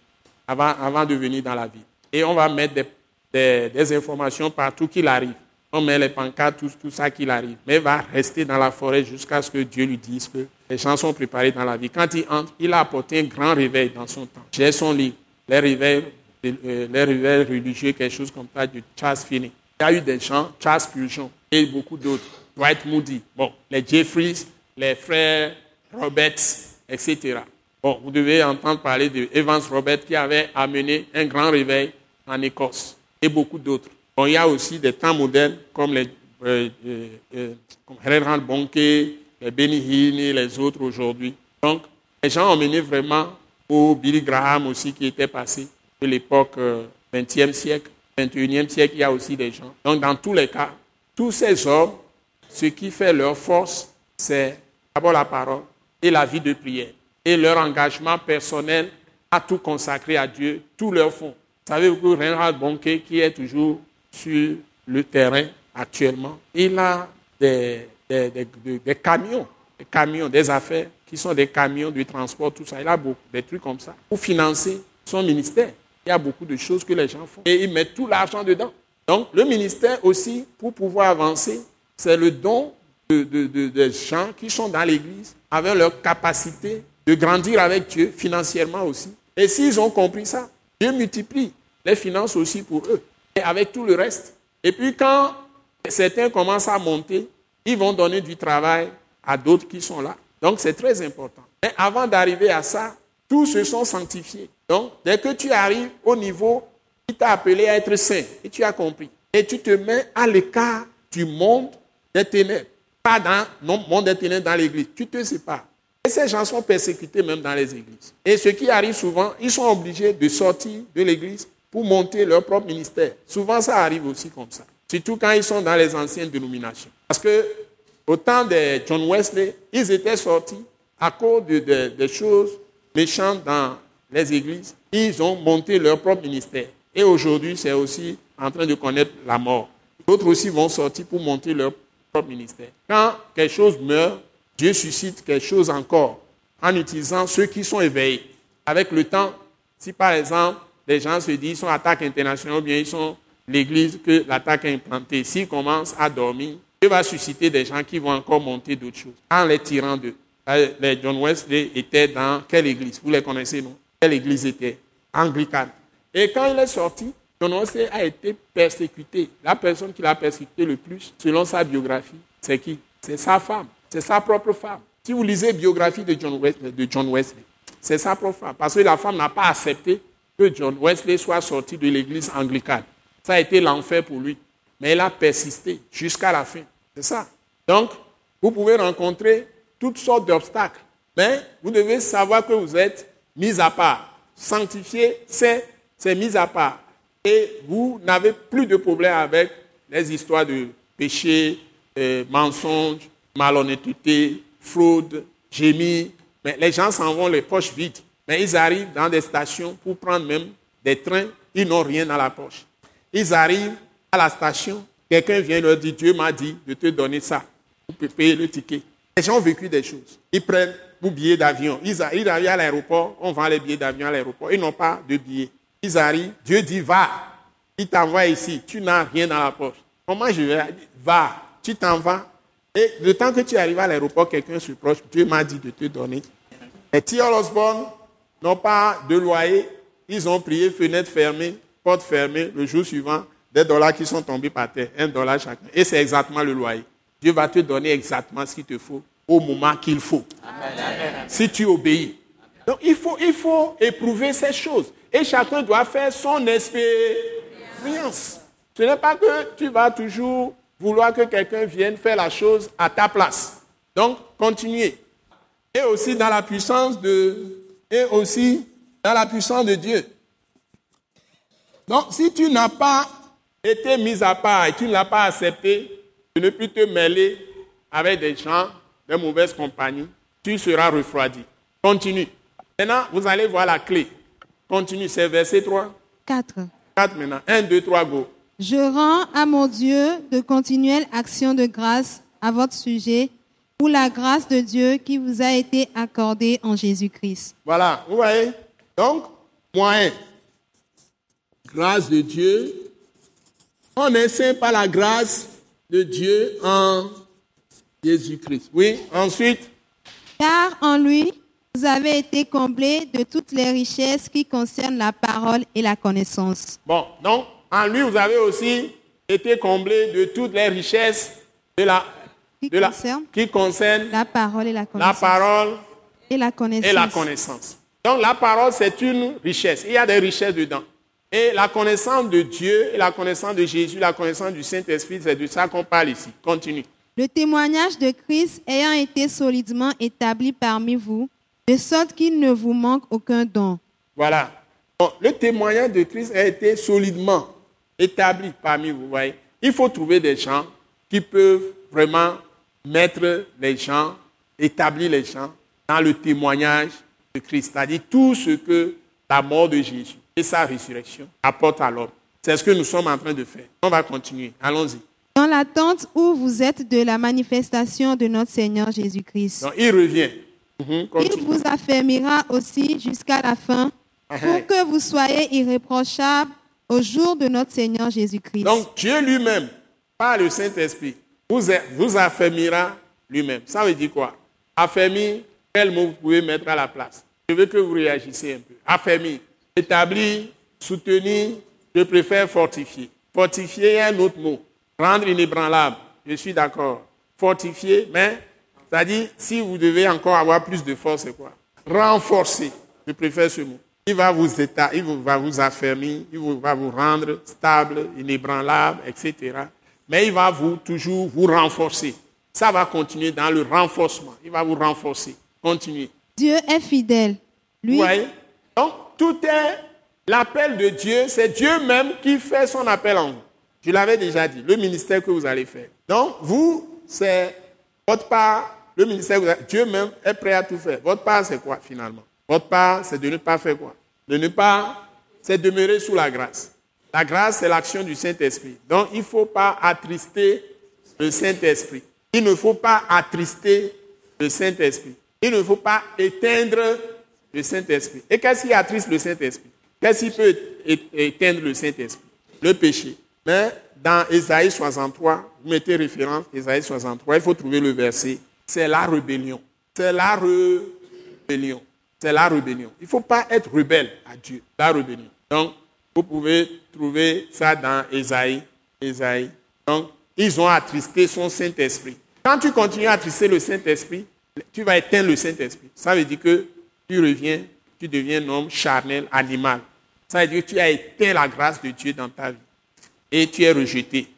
avant, avant de venir dans la ville. Et on va mettre des, des, informations partout qu'il arrive. On met les pancartes, tout, ça qu'il arrive. Mais il va rester dans la forêt jusqu'à ce que Dieu lui dise que les gens sont préparés dans la vie. Quand il entre, il a apporté un grand réveil dans son temps. J'ai son livre, les réveils, euh, religieux, quelque chose comme ça, de Charles Finney. Il y a eu des gens, Charles Purgeon et beaucoup d'autres. Dwight Moody, bon, les Jeffries, les frères Roberts, etc. Bon, vous devez entendre parler de Evans Roberts qui avait amené un grand réveil en Écosse et beaucoup d'autres. Bon, il y a aussi des temps modernes comme les euh, euh, euh Bonke, les Benny Hinn et les autres aujourd'hui. Donc, les gens ont mené vraiment au Billy Graham aussi qui était passé de l'époque 20e euh, siècle, 21e siècle, il y a aussi des gens. Donc, dans tous les cas, tous ces hommes, ce qui fait leur force, c'est d'abord la parole et la vie de prière et leur engagement personnel à tout consacrer à Dieu, tout leur fond. Vous savez que Reinhard Bonke, qui est toujours sur le terrain actuellement, il a des, des, camions, des camions, des affaires qui sont des camions de transport, tout ça. Il a beaucoup, des trucs comme ça pour financer son ministère. Il y a beaucoup de choses que les gens font et ils mettent tout l'argent dedans. Donc le ministère aussi, pour pouvoir avancer, c'est le don de, des gens qui sont dans l'Église avec leur capacité de grandir avec Dieu financièrement aussi. Et s'ils ont compris ça, Dieu multiplie les finances aussi pour eux, avec tout le reste. Et puis quand certains commencent à monter, ils vont donner du travail à d'autres qui sont là. Donc c'est très important. Mais avant d'arriver à ça, tous se sont sanctifiés. Donc dès que tu arrives au niveau qui t'a appelé à être saint, et tu as compris, et tu te mets à l'écart du monde des ténèbres, pas dans le monde des ténèbres dans l'église, tu te sépares. Et ces gens sont persécutés même dans les églises. Et ce qui arrive souvent, ils sont obligés de sortir de l'église pour monter leur propre ministère. Souvent, ça arrive aussi comme ça. Surtout quand ils sont dans les anciennes dénominations. Parce que au temps de John Wesley, ils étaient sortis à cause de, des choses méchantes dans les églises. Ils ont monté leur propre ministère. Et aujourd'hui, c'est aussi en train de connaître la mort. D'autres aussi vont sortir pour monter leur propre ministère. Quand quelque chose meurt, Dieu suscite quelque chose encore en utilisant ceux qui sont éveillés. Avec le temps, si par exemple, les gens se disent, ils sont attaque internationale, ou bien ils sont l'église que l'attaque a implantée, s'ils commencent à dormir, Dieu va susciter des gens qui vont encore monter d'autres choses, en les tirant d'eux. Les John Wesley étaient dans quelle église? Vous les connaissez, non? Quelle église était? Anglicane. Et quand il est sorti, John Wesley a été persécuté. La personne qui l'a persécuté le plus, selon sa biographie, c'est qui? C'est sa femme. C'est sa propre femme. Si vous lisez biographie de John Wesley c'est sa propre femme. Parce que la femme n'a pas accepté que John Wesley soit sorti de l'église anglicane. Ça a été l'enfer pour lui. Mais il a persisté jusqu'à la fin. C'est ça. Donc, vous pouvez rencontrer toutes sortes d'obstacles. Mais vous devez savoir que vous êtes mis à part. Sanctifié, c'est, mis à part. Et vous n'avez plus de problème avec les histoires de péché, euh, mensonge, malhonnêteté, fraude, gémir. Mais les gens s'en vont les poches vides. Mais ils arrivent dans des stations pour prendre même des trains, ils n'ont rien dans la poche. Ils arrivent à la station, quelqu'un vient leur dire, Dieu m'a dit de te donner ça pour payer le ticket. Les gens ont vécu des choses. Ils prennent pour billets d'avion. Ils arrivent à l'aéroport, on vend les billets d'avion à l'aéroport. Ils n'ont pas de billets. Ils arrivent, Dieu dit, va. Il t'envoie ici, tu n'as rien dans la poche. Comment je vais Va, tu t'en vas. Et le temps que tu arrives à l'aéroport, quelqu'un se proche, Dieu m'a dit de te donner. Les T.R. Osborne n'ont pas de loyer. Ils ont prié, fenêtre fermée, porte fermée. Le jour suivant, des dollars qui sont tombés par terre, un dollar chacun. Et c'est exactement le loyer. Dieu va te donner exactement ce qu'il te faut au moment qu'il faut. Si tu obéis. Donc il faut, il faut éprouver ces choses. Et chacun doit faire son expérience. Ce n'est pas que tu vas toujours vouloir que quelqu'un vienne faire la chose à ta place. Donc, continuez. Et aussi dans la puissance de, et aussi dans la puissance de Dieu. Donc, si tu n'as pas été mis à part et tu ne l'as pas accepté, de ne plus te mêler avec des gens de mauvaise compagnie, tu seras refroidi. Continue. Maintenant, vous allez voir la clé. Continue, c'est verset 3. 4. 4 maintenant. 1, 2, 3, go. Je rends à mon Dieu de continuelles actions de grâce à votre sujet pour la grâce de Dieu qui vous a été accordée en Jésus-Christ. Voilà, vous voyez? Donc, moyen. Grâce de Dieu. On est saint par la grâce de Dieu en Jésus-Christ. Oui, ensuite. Car en lui, vous avez été comblés de toutes les richesses qui concernent la parole et la connaissance. Bon, donc, en lui, vous avez aussi été comblés de toutes les richesses de la, qui, de la, concerne, qui la parole et la connaissance. La parole et la connaissance. Et la connaissance. Donc, la parole, c'est une richesse. Il y a des richesses dedans. Et la connaissance de Dieu et la connaissance de Jésus, la connaissance du Saint-Esprit, c'est de ça qu'on parle ici. Continue. Le témoignage de Christ ayant été solidement établi parmi vous, de sorte qu'il ne vous manque aucun don. Voilà. le témoignage de Christ a été solidement établi parmi vous. Voyez. Il faut trouver des gens qui peuvent vraiment mettre les gens, établir les gens dans le témoignage de Christ, c'est-à-dire tout ce que la mort de Jésus et sa résurrection apportent à l'homme. C'est ce que nous sommes en train de faire. On va continuer. Allons-y. Dans l'attente où vous êtes de la manifestation de notre Seigneur Jésus-Christ. il revient. Mhm, il vous affermira aussi jusqu'à la fin uh-huh. pour que vous soyez irréprochables au jour de notre Seigneur Jésus-Christ. Donc Dieu lui-même, par le Saint-Esprit, vous, affermira lui-même. Ça veut dire quoi? Affermir, quel mot vous pouvez mettre à la place? Je veux que vous réagissiez un peu. Affermir, établir, soutenir, je préfère fortifier. Fortifier est un autre mot. Rendre inébranlable, je suis d'accord. Fortifier, mais, c'est-à-dire, si vous devez encore avoir plus de force, c'est quoi? Renforcer, je préfère ce mot. Il va vous établir, il va vous affermir, il va vous rendre stable, inébranlable, etc. Mais il va vous toujours vous renforcer. Ça va continuer dans le renforcement. Il va vous renforcer. Continuez. Dieu est fidèle. Lui. voyez? Donc, tout est l'appel de Dieu. C'est Dieu même qui fait son appel en vous. Je l'avais déjà dit, le ministère que vous allez faire. Donc, vous, c'est votre part, le ministère que vous allez, Dieu même est prêt à tout faire. Votre part, c'est quoi finalement? Votre part, c'est de ne pas faire quoi? De ne pas, c'est demeurer sous la grâce. La grâce, c'est l'action du Saint-Esprit. Donc, il ne faut pas attrister le Saint-Esprit. Il ne faut pas attrister le Saint-Esprit. Il ne faut pas éteindre le Saint-Esprit. Et qu'est-ce qui attriste le Saint-Esprit? Qu'est-ce qui peut éteindre le Saint-Esprit? Le péché. Mais dans Ésaïe 63, vous mettez référence, Ésaïe 63, il faut trouver le verset. C'est la rébellion. C'est la rébellion. C'est la rébellion. Il ne faut pas être rebelle à Dieu. La rébellion. Donc, vous pouvez trouver ça dans Ésaïe. Donc, ils ont attristé son Saint-Esprit. Quand tu continues à attrister le Saint-Esprit, tu vas éteindre le Saint-Esprit. Ça veut dire que tu reviens, tu deviens un homme charnel, animal. Ça veut dire que tu as éteint la grâce de Dieu dans ta vie. Et tu es rejeté.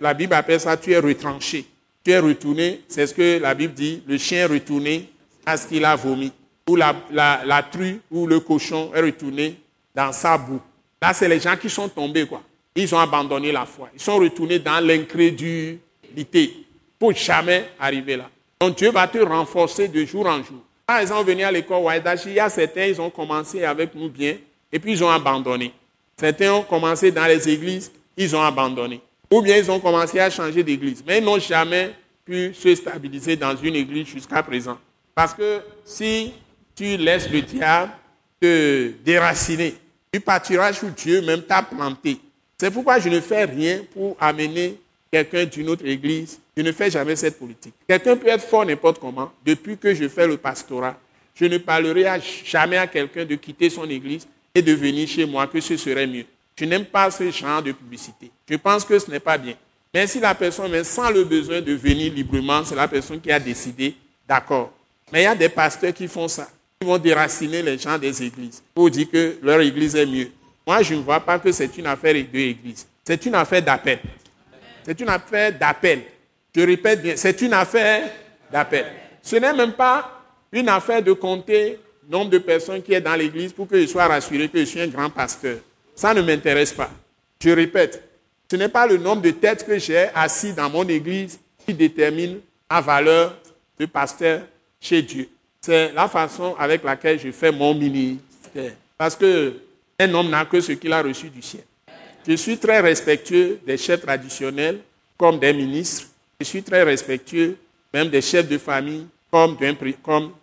La Bible appelle ça, tu es retranché. Tu es retourné, c'est ce que la Bible dit, le chien est retourné à ce qu'il a vomi. Ou la, la, ou le cochon est retourné dans sa boue. Là, c'est les gens qui sont tombés, quoi. Ils ont abandonné la foi. Ils sont retournés dans l'incrédulité pour jamais arriver là. Donc Dieu va te renforcer de jour en jour. Par exemple, venir à l'école Waidashi, il y a certains, ils ont commencé avec nous bien, et puis ils ont abandonné. Certains ont commencé dans les églises, ils ont abandonné. Ou bien ils ont commencé à changer d'église, mais ils n'ont jamais pu se stabiliser dans une église jusqu'à présent. Parce que si tu laisses le diable te déraciner, tu partiras où Dieu même t'a planté. C'est pourquoi je ne fais rien pour amener quelqu'un d'une autre église. Je ne fais jamais cette politique. Quelqu'un peut être fort n'importe comment. Depuis que je fais le pastorat, je ne parlerai jamais à quelqu'un de quitter son église et de venir chez moi, que ce serait mieux. Je n'aime pas ce genre de publicité. Je pense que ce n'est pas bien. Mais si la personne mais sans le besoin de venir librement, c'est la personne qui a décidé, d'accord. Mais il y a des pasteurs qui font ça. Vont déraciner les gens des églises pour dire que leur église est mieux. Moi, je ne vois pas que c'est une affaire de église. C'est une affaire d'appel. C'est une affaire d'appel. Je répète bien, c'est une affaire d'appel. Ce n'est même pas une affaire de compter le nombre de personnes qui est dans l'église pour que je sois rassuré que je suis un grand pasteur. Ça ne m'intéresse pas. Je répète, ce n'est pas le nombre de têtes que j'ai assis dans mon église qui détermine ma valeur de pasteur chez Dieu. C'est la façon avec laquelle je fais mon ministère. Parce que un homme n'a que ce qu'il a reçu du ciel. Je suis très respectueux des chefs traditionnels comme des ministres. Je suis très respectueux même des chefs de famille comme,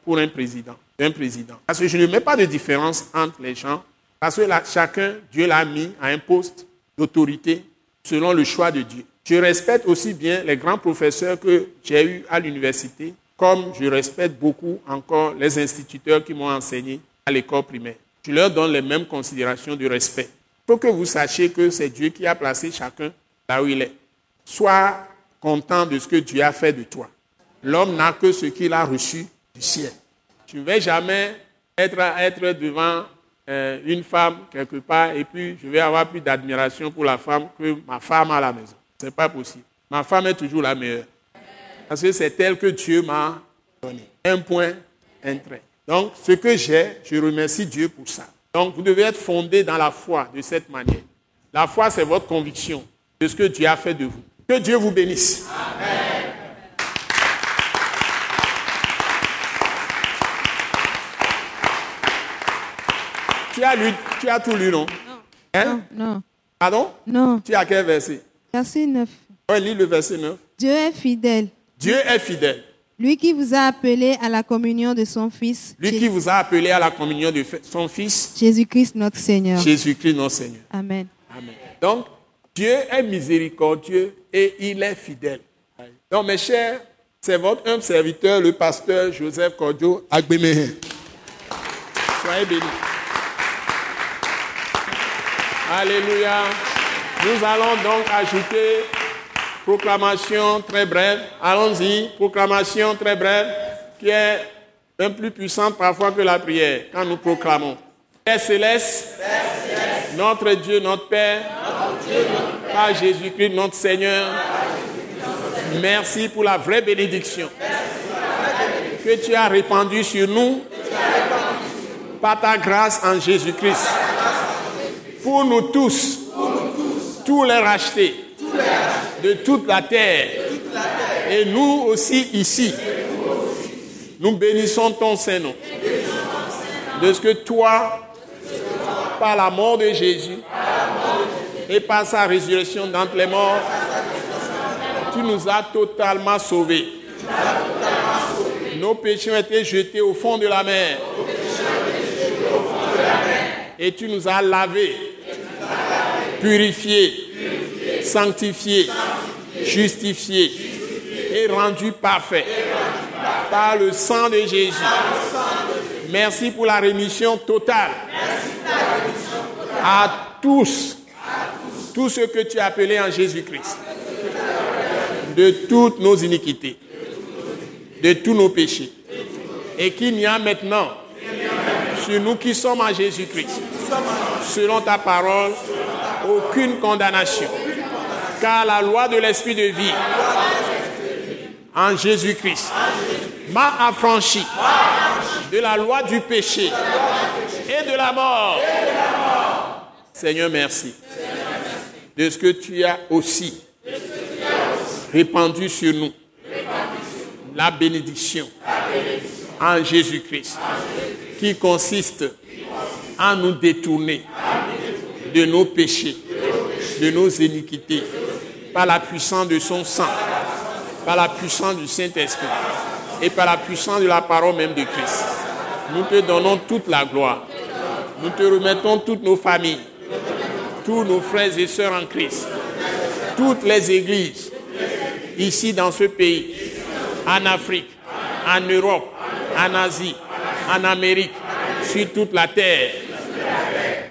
pour un président, un président. Parce que je ne mets pas de différence entre les gens. Parce que chacun, Dieu l'a mis à un poste d'autorité selon le choix de Dieu. Je respecte aussi bien les grands professeurs que j'ai eus à l'université, comme je respecte beaucoup encore les instituteurs qui m'ont enseigné à l'école primaire tu leur donnes les mêmes considérations de respect. Pour que vous sachiez que c'est Dieu qui a placé chacun là où il est. Sois content de ce que Dieu a fait de toi. L'homme n'a que ce qu'il a reçu du ciel. Tu ne vais jamais être, être devant euh, une femme quelque part et puis je vais avoir plus d'admiration pour la femme que ma femme à la maison. Ce n'est pas possible. Ma femme est toujours la meilleure. Parce que c'est elle que Dieu m'a donné. Un point, un trait. Donc, ce que j'ai, je remercie Dieu pour ça. Donc, vous devez être fondé dans la foi de cette manière. La foi, c'est votre conviction de ce que Dieu a fait de vous. Que Dieu vous bénisse. Amen. Tu as, lu, tu as tout lu, non? Hein? Non. non. Pardon? Non. Tu as quel verset? Verset 9. Oui, lis le verset 9. Dieu est fidèle. Dieu est fidèle. Lui qui vous a appelé à la communion de son Fils. Lui qui vous a appelé à la communion de son Fils. Jésus-Christ notre Seigneur. Jésus-Christ notre Seigneur. Amen. Amen. Donc, Dieu est miséricordieux et il est fidèle. Donc, mes chers, c'est votre humble serviteur, le pasteur Joseph Cordio Agbemehin. Soyez bénis. Alléluia. Nous allons donc ajouter Proclamation très brève. Allons-y. Proclamation très brève qui est un plus puissante parfois que la prière quand nous proclamons. Père céleste, notre Dieu, notre Père, par Jésus-Christ, notre Seigneur, merci pour la vraie bénédiction que tu as répandue sur nous par ta grâce en Jésus-Christ. Pour nous tous, tous les rachetés de toute la terre. Et nous aussi ici. Nous bénissons ton Saint-Nom. De ce que toi, par la mort de Jésus, Et par sa résurrection d'entre les morts, tu nous as totalement sauvés. Nos péchés ont été jetés au fond de la mer. Et tu nous as lavés, purifiés, sanctifiés, justifiés et rendus parfaits par le sang de Jésus. Merci pour la rémission totale à tous, tout ce que tu as appelé en Jésus-Christ, de toutes nos iniquités, de tous nos péchés, et qu'il n'y a maintenant sur nous qui sommes en Jésus-Christ, selon ta parole, aucune condamnation, car la loi de l'Esprit de vie en Jésus-Christ m'a affranchi de la loi du péché et de la mort. Seigneur, merci de ce que tu as aussi répandu sur nous la bénédiction en Jésus-Christ qui consiste à nous détourner de nos péchés, de nos iniquités, par la puissance de son sang, par la puissance du Saint-Esprit et par la puissance de la parole même de Christ. Nous te donnons toute la gloire. Nous te remettons toutes nos familles, tous nos frères et sœurs en Christ, toutes les églises ici dans ce pays, en Afrique, en Europe, en Asie, en Amérique, sur toute la terre.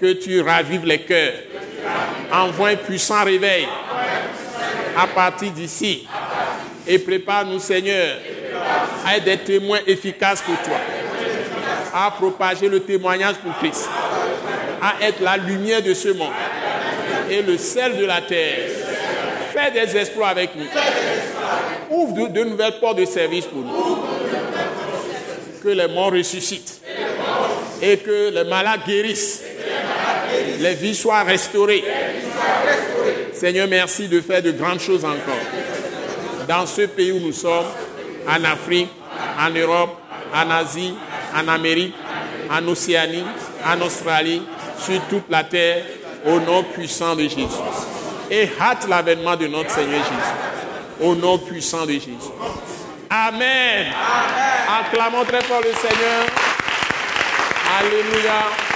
Que tu ravives les cœurs. Envoie un puissant réveil à partir d'ici. Et prépare-nous, Seigneur, à être des témoins efficaces pour toi. À propager le témoignage pour Christ. À être la lumière de ce monde. Et le sel de la terre. Fais des exploits avec nous. Ouvre de, de nouvelles portes de service pour nous. Que les morts ressuscitent et que les malades guérissent, les vies soient restaurées. Seigneur, merci de faire de grandes choses encore. Dans ce pays où nous sommes, en Afrique, en Europe, en Asie, en Amérique, en Océanie, en Australie, sur toute la terre, au nom puissant de Jésus. Et hâte l'avènement de notre Seigneur Jésus. Au nom puissant de Jésus. Amen. Acclamons très fort le Seigneur. Alléluia.